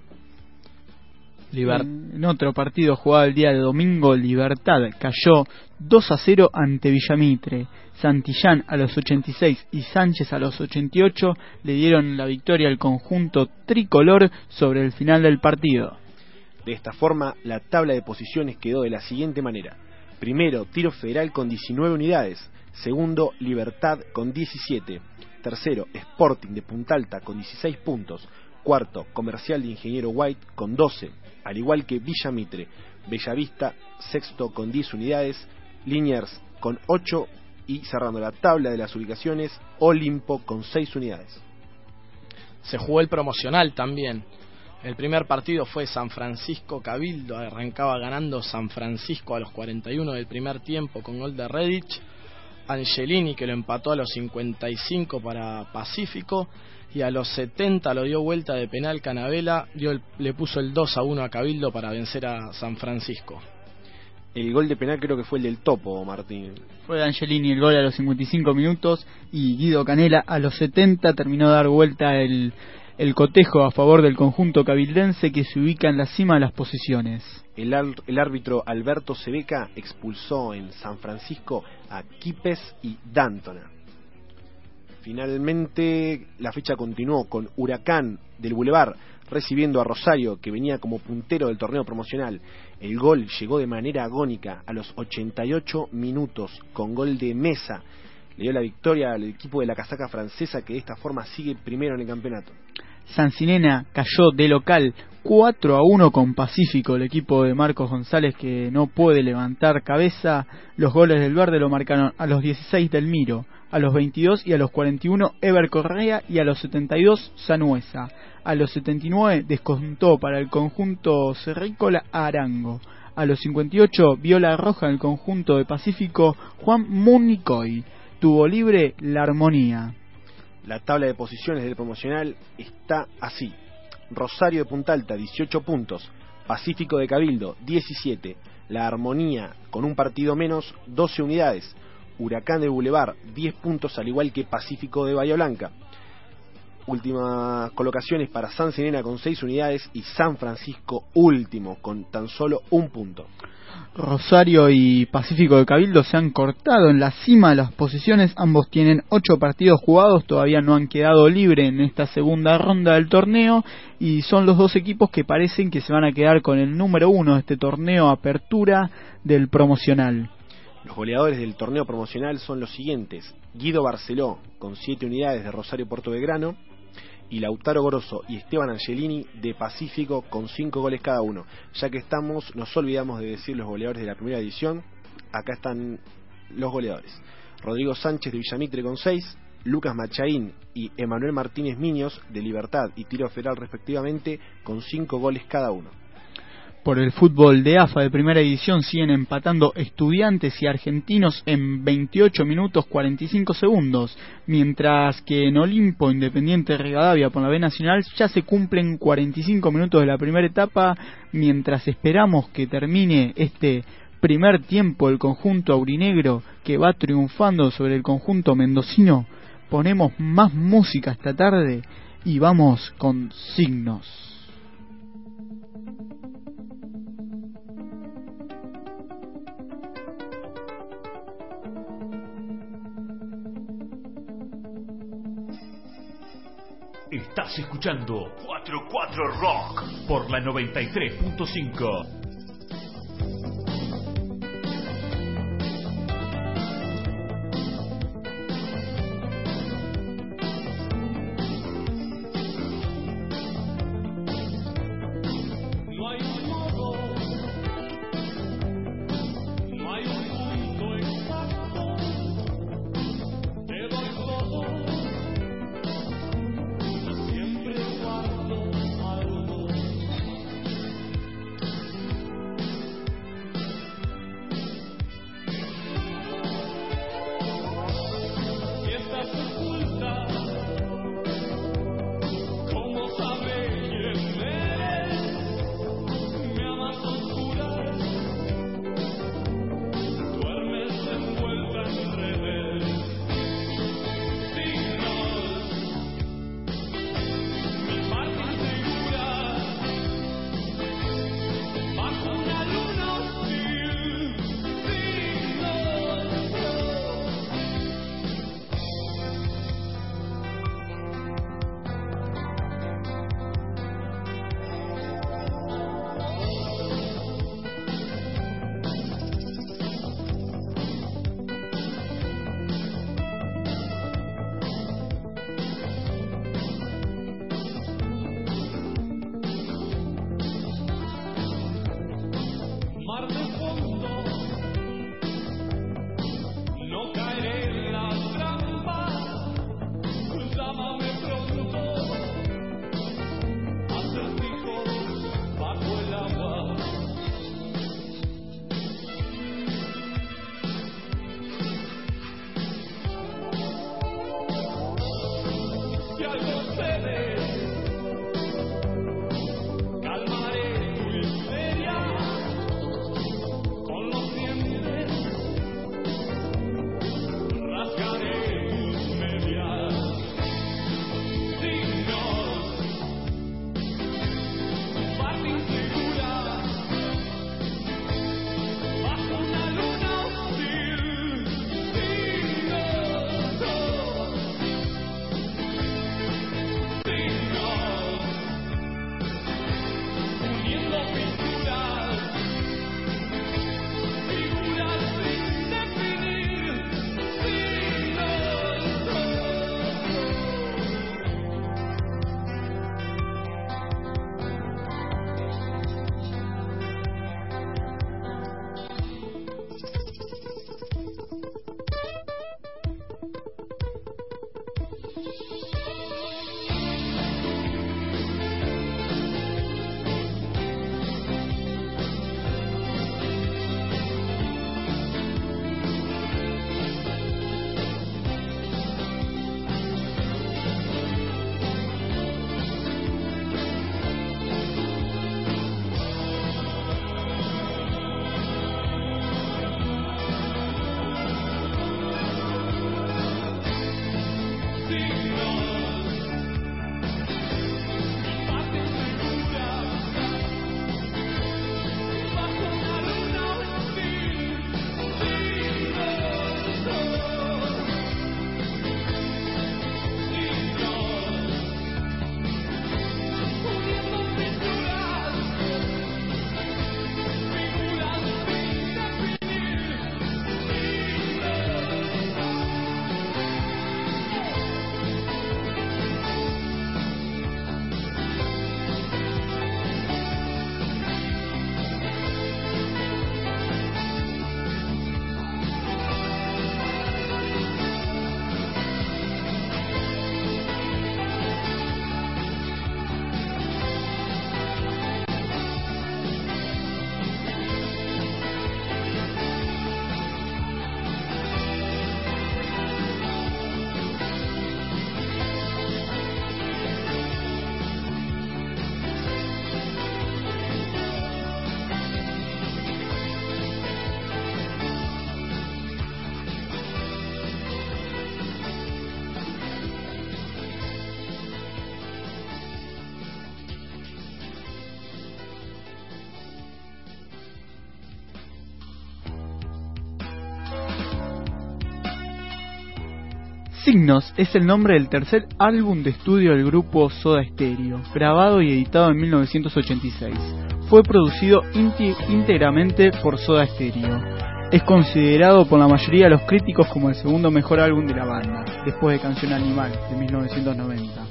Speaker 3: en otro partido jugado el día de domingo, Libertad cayó 2 a 0 ante Villamitre. Santillán a los 86 y Sánchez a los 88 le dieron la victoria al conjunto tricolor sobre el final del partido.
Speaker 5: De esta forma, la tabla de posiciones quedó de la siguiente manera. Primero, Tiro Federal con 19 unidades. Segundo, Libertad con 17. Tercero, Sporting de Punta Alta con 16 puntos. Cuarto, Comercial de Ingeniero White con 12. Al igual que Villa Mitre. Bellavista, sexto con 10 unidades. Liniers con 8 y cerrando la tabla de las ubicaciones, Olimpo con 6 unidades.
Speaker 4: Se jugó el promocional también. El primer partido fue San Francisco Cabildo, arrancaba ganando San Francisco a los 41 del primer tiempo con gol de Redditch. Angelini que lo empató a los 55 para Pacífico y a los 70 lo dio vuelta de penal Canavela, le puso el 2 a 1 a Cabildo para vencer a San Francisco.
Speaker 5: El gol de penal creo que fue el del Topo, Martín.
Speaker 3: Fue Angelini el gol a los 55 minutos y Guido Canela a los 70 terminó de dar vuelta el, el cotejo a favor del conjunto cabildense que se ubica en la cima de las posiciones.
Speaker 5: El, el árbitro Alberto Sebeca expulsó en San Francisco a Quipes y Dantona. Finalmente la fecha continuó con Huracán del Boulevard recibiendo a Rosario, que venía como puntero del torneo promocional. El gol llegó de manera agónica a los 88 minutos, con gol de mesa. Le dio la victoria al equipo de la casaca francesa, que de esta forma sigue primero en el campeonato.
Speaker 3: Sancinena cayó de local 4 a 1 con Pacífico, el equipo de Marcos González que no puede levantar cabeza. Los goles del verde lo marcaron a los 16 del Miro, a los 22 y a los 41 Ever Correa y a los 72 Sanuesa a los 79 descontó para el conjunto cerrícola Arango. A los 58 viola roja en el conjunto de Pacífico Juan Municoy. Tuvo libre la armonía.
Speaker 5: La tabla de posiciones del promocional está así. Rosario de Punta Alta 18 puntos, Pacífico de Cabildo 17, La Armonía con un partido menos 12 unidades, Huracán de Boulevard 10 puntos al igual que Pacífico de Bahía Blanca, últimas colocaciones para San Serena con 6 unidades y San Francisco último con tan solo un punto.
Speaker 3: Rosario y Pacífico de Cabildo se han cortado en la cima de las posiciones, ambos tienen 8 partidos jugados, todavía no han quedado libres en esta segunda ronda del torneo y son los dos equipos que parecen que se van a quedar con el número uno de este torneo apertura del promocional.
Speaker 5: Los goleadores del torneo promocional son los siguientes: Guido Barceló con 7 unidades de Rosario Puerto Grano y Lautaro Goroso y Esteban Angelini de Pacífico con 5 goles cada uno. Ya que estamos, nos olvidamos de decir los goleadores de la primera edición. Acá están los goleadores. Rodrigo Sánchez de Villamitre con 6, Lucas Machaín y Emanuel Martínez Miños de Libertad y Tiro Federal respectivamente con 5 goles cada uno.
Speaker 3: Por el fútbol de AFA de primera edición siguen empatando estudiantes y argentinos en 28 minutos 45 segundos, mientras que en Olimpo Independiente Rivadavia por la B Nacional ya se cumplen 45 minutos de la primera etapa, mientras esperamos que termine este primer tiempo el conjunto aurinegro que va triunfando sobre el conjunto mendocino. Ponemos más música esta tarde y vamos con signos.
Speaker 2: Estás escuchando 44 Rock por la 93.5.
Speaker 3: Signos es el nombre del tercer álbum de estudio del grupo Soda Stereo, grabado y editado en 1986. Fue producido íntegramente por Soda Stereo. Es considerado por la mayoría de los críticos como el segundo mejor álbum de la banda, después de Canción Animal de 1990.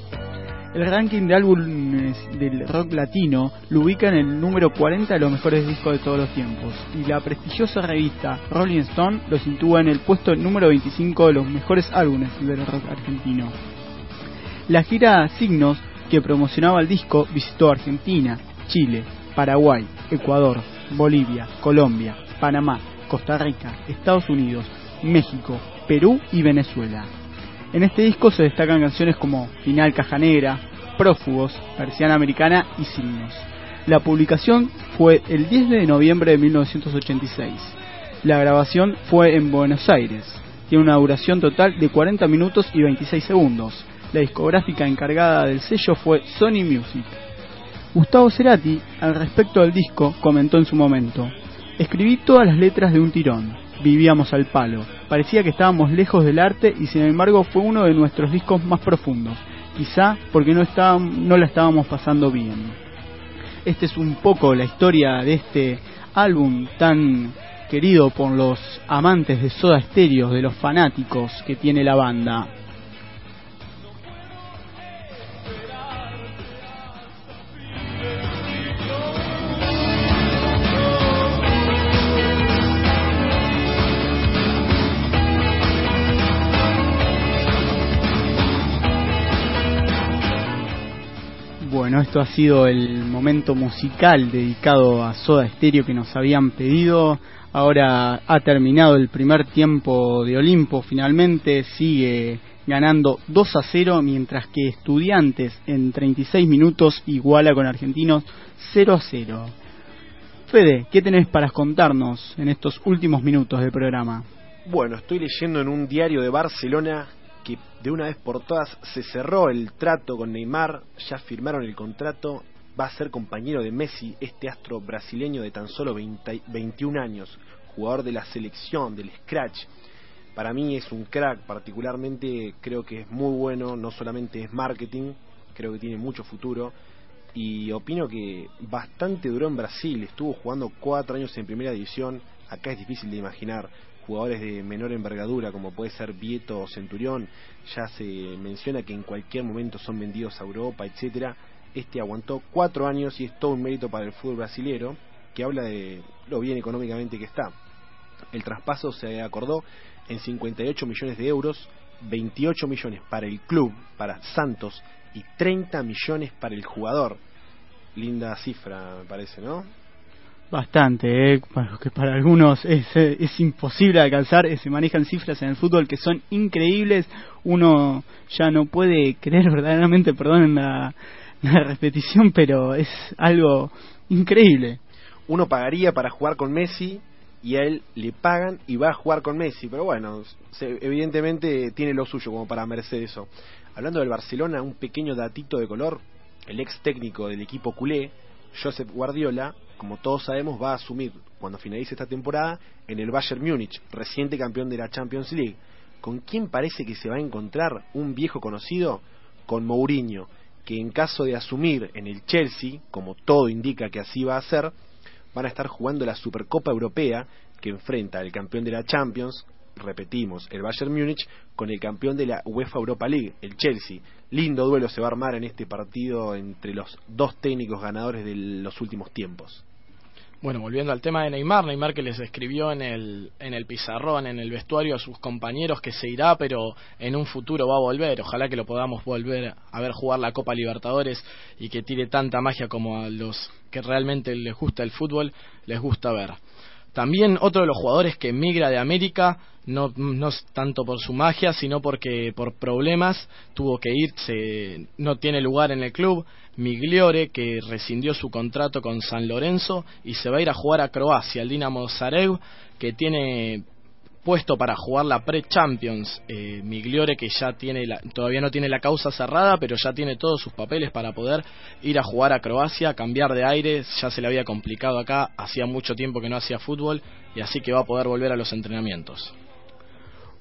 Speaker 3: El ranking de álbumes del rock latino lo ubica en el número 40 de los mejores discos de todos los tiempos, y la prestigiosa revista Rolling Stone lo sitúa en el puesto número 25 de los mejores álbumes del rock argentino. La gira Signos, que promocionaba el disco, visitó Argentina, Chile, Paraguay, Ecuador, Bolivia, Colombia, Panamá, Costa Rica, Estados Unidos, México, Perú y Venezuela. En este disco se destacan canciones como Final Caja Negra, Prófugos, Persiana Americana y Signos. La publicación fue el 10 de noviembre de 1986. La grabación fue en Buenos Aires. Tiene una duración total de 40 minutos y 26 segundos. La discográfica encargada del sello fue Sony Music. Gustavo Cerati, al respecto del disco, comentó en su momento, Escribí todas las letras de un tirón vivíamos al palo. Parecía que estábamos lejos del arte y sin embargo fue uno de nuestros discos más profundos, quizá porque no, no la estábamos pasando bien. Esta es un poco la historia de este álbum tan querido por los amantes de Soda Stereo, de los fanáticos que tiene la banda. Esto ha sido el momento musical dedicado a Soda Stereo que nos habían pedido. Ahora ha terminado el primer tiempo de Olimpo, finalmente sigue ganando 2 a 0, mientras que Estudiantes en 36 minutos iguala con Argentinos 0 a 0. Fede, ¿qué tenés para contarnos en estos últimos minutos del programa?
Speaker 5: Bueno, estoy leyendo en un diario de Barcelona que de una vez por todas se cerró el trato con Neymar, ya firmaron el contrato, va a ser compañero de Messi, este astro brasileño de tan solo 21 años, jugador de la selección, del Scratch. Para mí es un crack, particularmente creo que es muy bueno, no solamente es marketing, creo que tiene mucho futuro. Y opino que bastante duró en Brasil, estuvo jugando cuatro años en primera división, acá es difícil de imaginar jugadores de menor envergadura como puede ser Vieto o Centurión, ya se menciona que en cualquier momento son vendidos a Europa, etcétera. Este aguantó cuatro años y es todo un mérito para el fútbol brasilero, que habla de lo bien económicamente que está. El traspaso se acordó en 58 millones de euros, 28 millones para el club, para Santos, y 30 millones para el jugador. Linda cifra, me parece, ¿no?
Speaker 3: Bastante, ¿eh? que para algunos es, es imposible alcanzar, se manejan cifras en el fútbol que son increíbles, uno ya no puede creer verdaderamente, perdón la, la repetición, pero es algo increíble.
Speaker 5: Uno pagaría para jugar con Messi y a él le pagan y va a jugar con Messi, pero bueno, evidentemente tiene lo suyo como para merecer eso. Hablando del Barcelona, un pequeño datito de color, el ex técnico del equipo culé, Josep Guardiola, como todos sabemos, va a asumir cuando finalice esta temporada en el Bayern Múnich, reciente campeón de la Champions League. ¿Con quién parece que se va a encontrar un viejo conocido? Con Mourinho, que en caso de asumir en el Chelsea, como todo indica que así va a ser, van a estar jugando la Supercopa Europea que enfrenta al campeón de la Champions, repetimos, el Bayern Múnich, con el campeón de la UEFA Europa League, el Chelsea. Lindo duelo se va a armar en este partido entre los dos técnicos ganadores de los últimos tiempos.
Speaker 4: Bueno, volviendo al tema de Neymar, Neymar que les escribió en el, en el pizarrón, en el vestuario a sus compañeros que se irá, pero en un futuro va a volver. Ojalá que lo podamos volver a ver jugar la Copa Libertadores y que tire tanta magia como a los que realmente les gusta el fútbol, les gusta ver. También otro de los jugadores que emigra de América, no, no tanto por su magia, sino porque por problemas tuvo que irse, no tiene lugar en el club. Migliore, que rescindió su contrato con San Lorenzo y se va a ir a jugar a Croacia, el Dinamo Zarev, que tiene puesto para jugar la pre-Champions. Eh, Migliore que ya tiene todavía no tiene la causa cerrada, pero ya tiene todos sus papeles para poder ir a jugar a Croacia, cambiar de aire, ya se le había complicado acá, hacía mucho tiempo que no hacía fútbol y así que va a poder volver a los entrenamientos.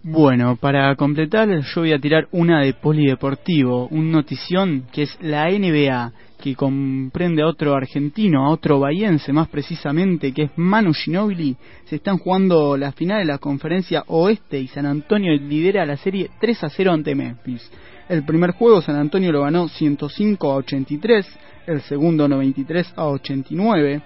Speaker 3: Bueno, para completar yo voy a tirar una de polideportivo, un notición que es la NBA, que comprende a otro argentino, a otro bahiense más precisamente, que es Manu Ginobili. Se están jugando la final de la conferencia oeste y San Antonio lidera la serie 3 a 0 ante Memphis. El primer juego San Antonio lo ganó 105 a 83, el segundo 93 a 89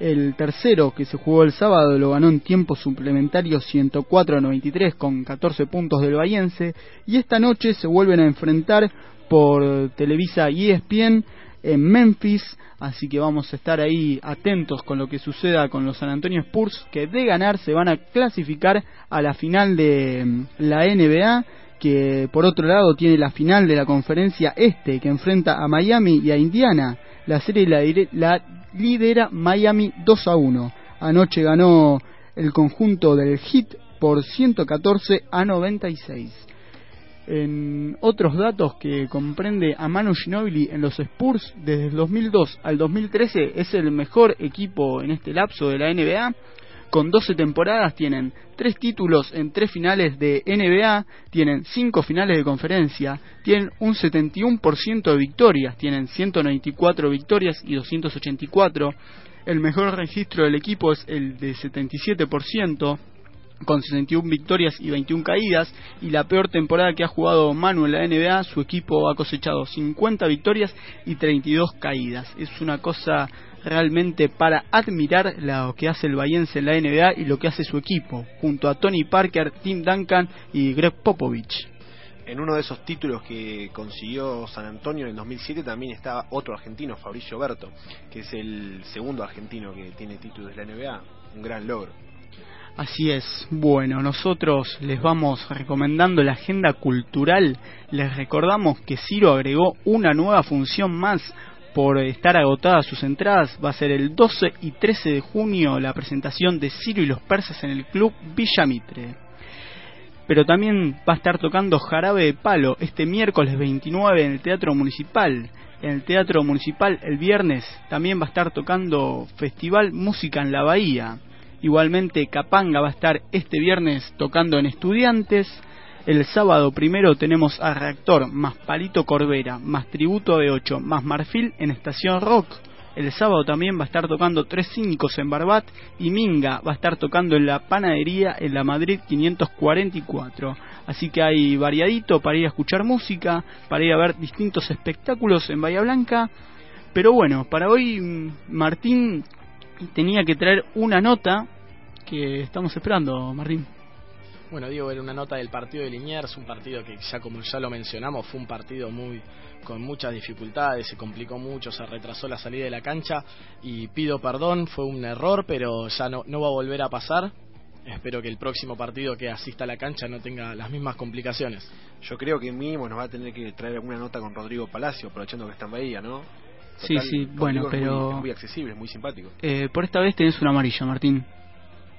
Speaker 3: el tercero, que se jugó el sábado, lo ganó en tiempo suplementario 104 a 93 con 14 puntos del Bahiense. Y esta noche se vuelven a enfrentar por Televisa y ESPN en Memphis. Así que vamos a estar ahí atentos con lo que suceda con los San Antonio Spurs, que de ganar se van a clasificar a la final de mm, la NBA que por otro lado tiene la final de la conferencia este que enfrenta a Miami y a Indiana. La serie la, la lidera Miami 2 a 1. Anoche ganó el conjunto del Heat por 114 a 96. En otros datos que comprende a Manu Ginobili en los Spurs desde el 2002 al 2013 es el mejor equipo en este lapso de la NBA. Con 12 temporadas tienen 3 títulos en 3 finales de NBA, tienen 5 finales de conferencia, tienen un 71% de victorias, tienen 194 victorias y 284. El mejor registro del equipo es el de 77%, con 61 victorias y 21 caídas, y la peor temporada que ha jugado Manu en la NBA, su equipo ha cosechado 50 victorias y 32 caídas. Es una cosa realmente para admirar lo que hace el Bayense en la NBA y lo que hace su equipo, junto a Tony Parker, Tim Duncan y Greg Popovich.
Speaker 5: En uno de esos títulos que consiguió San Antonio en el 2007 también estaba otro argentino, Fabricio Berto, que es el segundo argentino que tiene títulos de la NBA, un gran logro.
Speaker 3: Así es. Bueno, nosotros les vamos recomendando la agenda cultural. Les recordamos que Ciro agregó una nueva función más por estar agotadas sus entradas. Va a ser el 12 y 13 de junio la presentación de Ciro y los persas en el club Villa Mitre. Pero también va a estar tocando Jarabe de Palo este miércoles 29 en el Teatro Municipal. En el Teatro Municipal el viernes también va a estar tocando Festival Música en la Bahía. Igualmente Capanga va a estar este viernes tocando en Estudiantes. El sábado primero tenemos a Reactor, más Palito Corbera, más Tributo de 8, más Marfil en Estación Rock. El sábado también va a estar tocando Tres Cinco en Barbat y Minga va a estar tocando en la panadería en la Madrid 544. Así que hay variadito para ir a escuchar música, para ir a ver distintos espectáculos en Bahía Blanca. Pero bueno, para hoy mm, Martín tenía que traer una nota que estamos esperando, Martín.
Speaker 4: Bueno, Diego, era una nota del partido de Liniers, un partido que ya como ya lo mencionamos fue un partido muy con muchas dificultades, se complicó mucho, se retrasó la salida de la cancha y pido perdón, fue un error, pero ya no, no va a volver a pasar. Espero que el próximo partido que asista a la cancha no tenga las mismas complicaciones.
Speaker 5: Yo creo que mínimo nos va a tener que traer alguna nota con Rodrigo Palacio, aprovechando que está en Bahía, ¿no?
Speaker 3: sí, sí, bueno, pero...
Speaker 5: Es muy, accesible, es muy simpático.
Speaker 3: Eh, por esta vez tenés una amarilla, Martín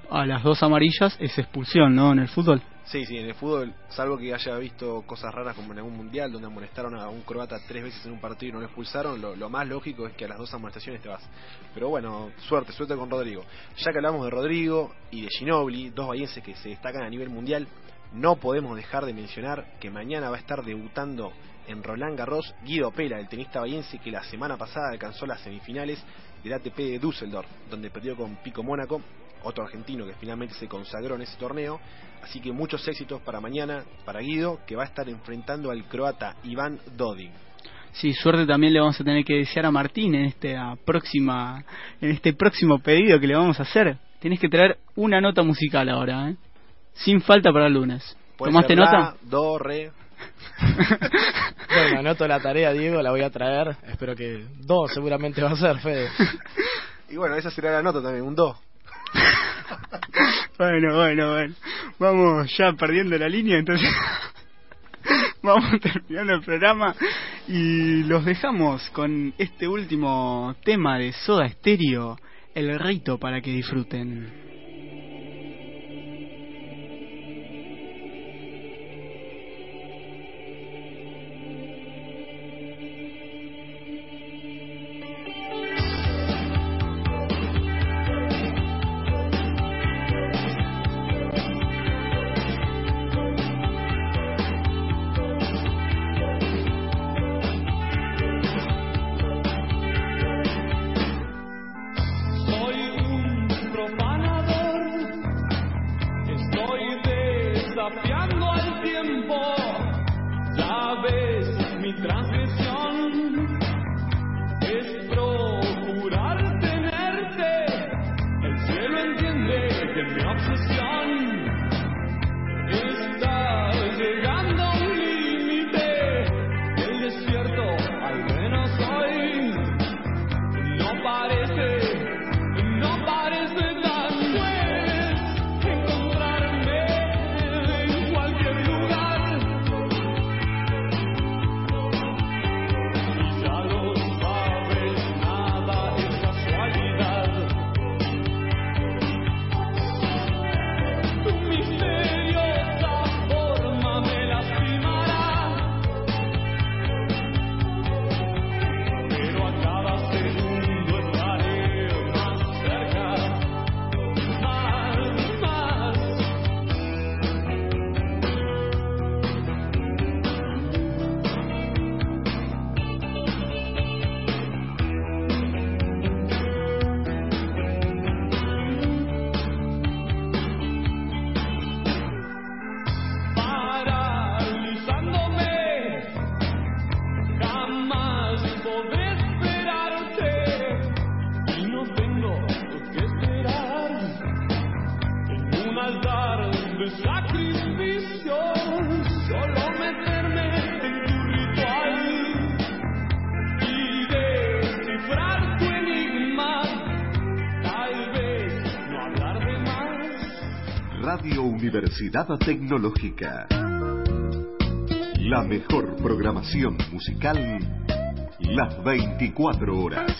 Speaker 3: a las dos amarillas es expulsión, ¿no? En el fútbol.
Speaker 5: Sí, sí, en el fútbol, salvo que haya visto cosas raras como en algún mundial donde amonestaron a un croata tres veces en un partido y no lo expulsaron, lo, más lógico es que a las dos amonestaciones te vas. Pero bueno, suerte, suerte con Rodrigo. Ya que hablamos de Rodrigo y de Ginobili, dos bahienses que se destacan a nivel mundial, no podemos dejar de mencionar que mañana va a estar debutando en Roland Garros Guido Pela, el tenista bahiense que la semana pasada alcanzó las semifinales del ATP de Düsseldorf, donde perdió con Pico Mónaco otro argentino que finalmente se consagró en ese torneo. Así que muchos éxitos para mañana, para Guido, que va a estar enfrentando al croata Iván Dodig.
Speaker 3: Sí, suerte también le vamos a tener que desear a Martín en, esta próxima, en este próximo pedido que le vamos a hacer. Tienes que traer una nota musical ahora, ¿eh? sin falta para el lunes. ¿Tomaste nota?
Speaker 5: do, re.
Speaker 4: bueno, anoto la tarea, Diego, la voy a traer. Espero que do seguramente va a ser, Fede.
Speaker 5: y bueno, esa será la nota también, un do.
Speaker 3: bueno, bueno, bueno. Vamos ya perdiendo la línea, entonces vamos terminando el programa y los dejamos con este último tema de Soda Stereo, el rito para que disfruten.
Speaker 6: Universidad Tecnológica. La mejor programación musical las 24 horas.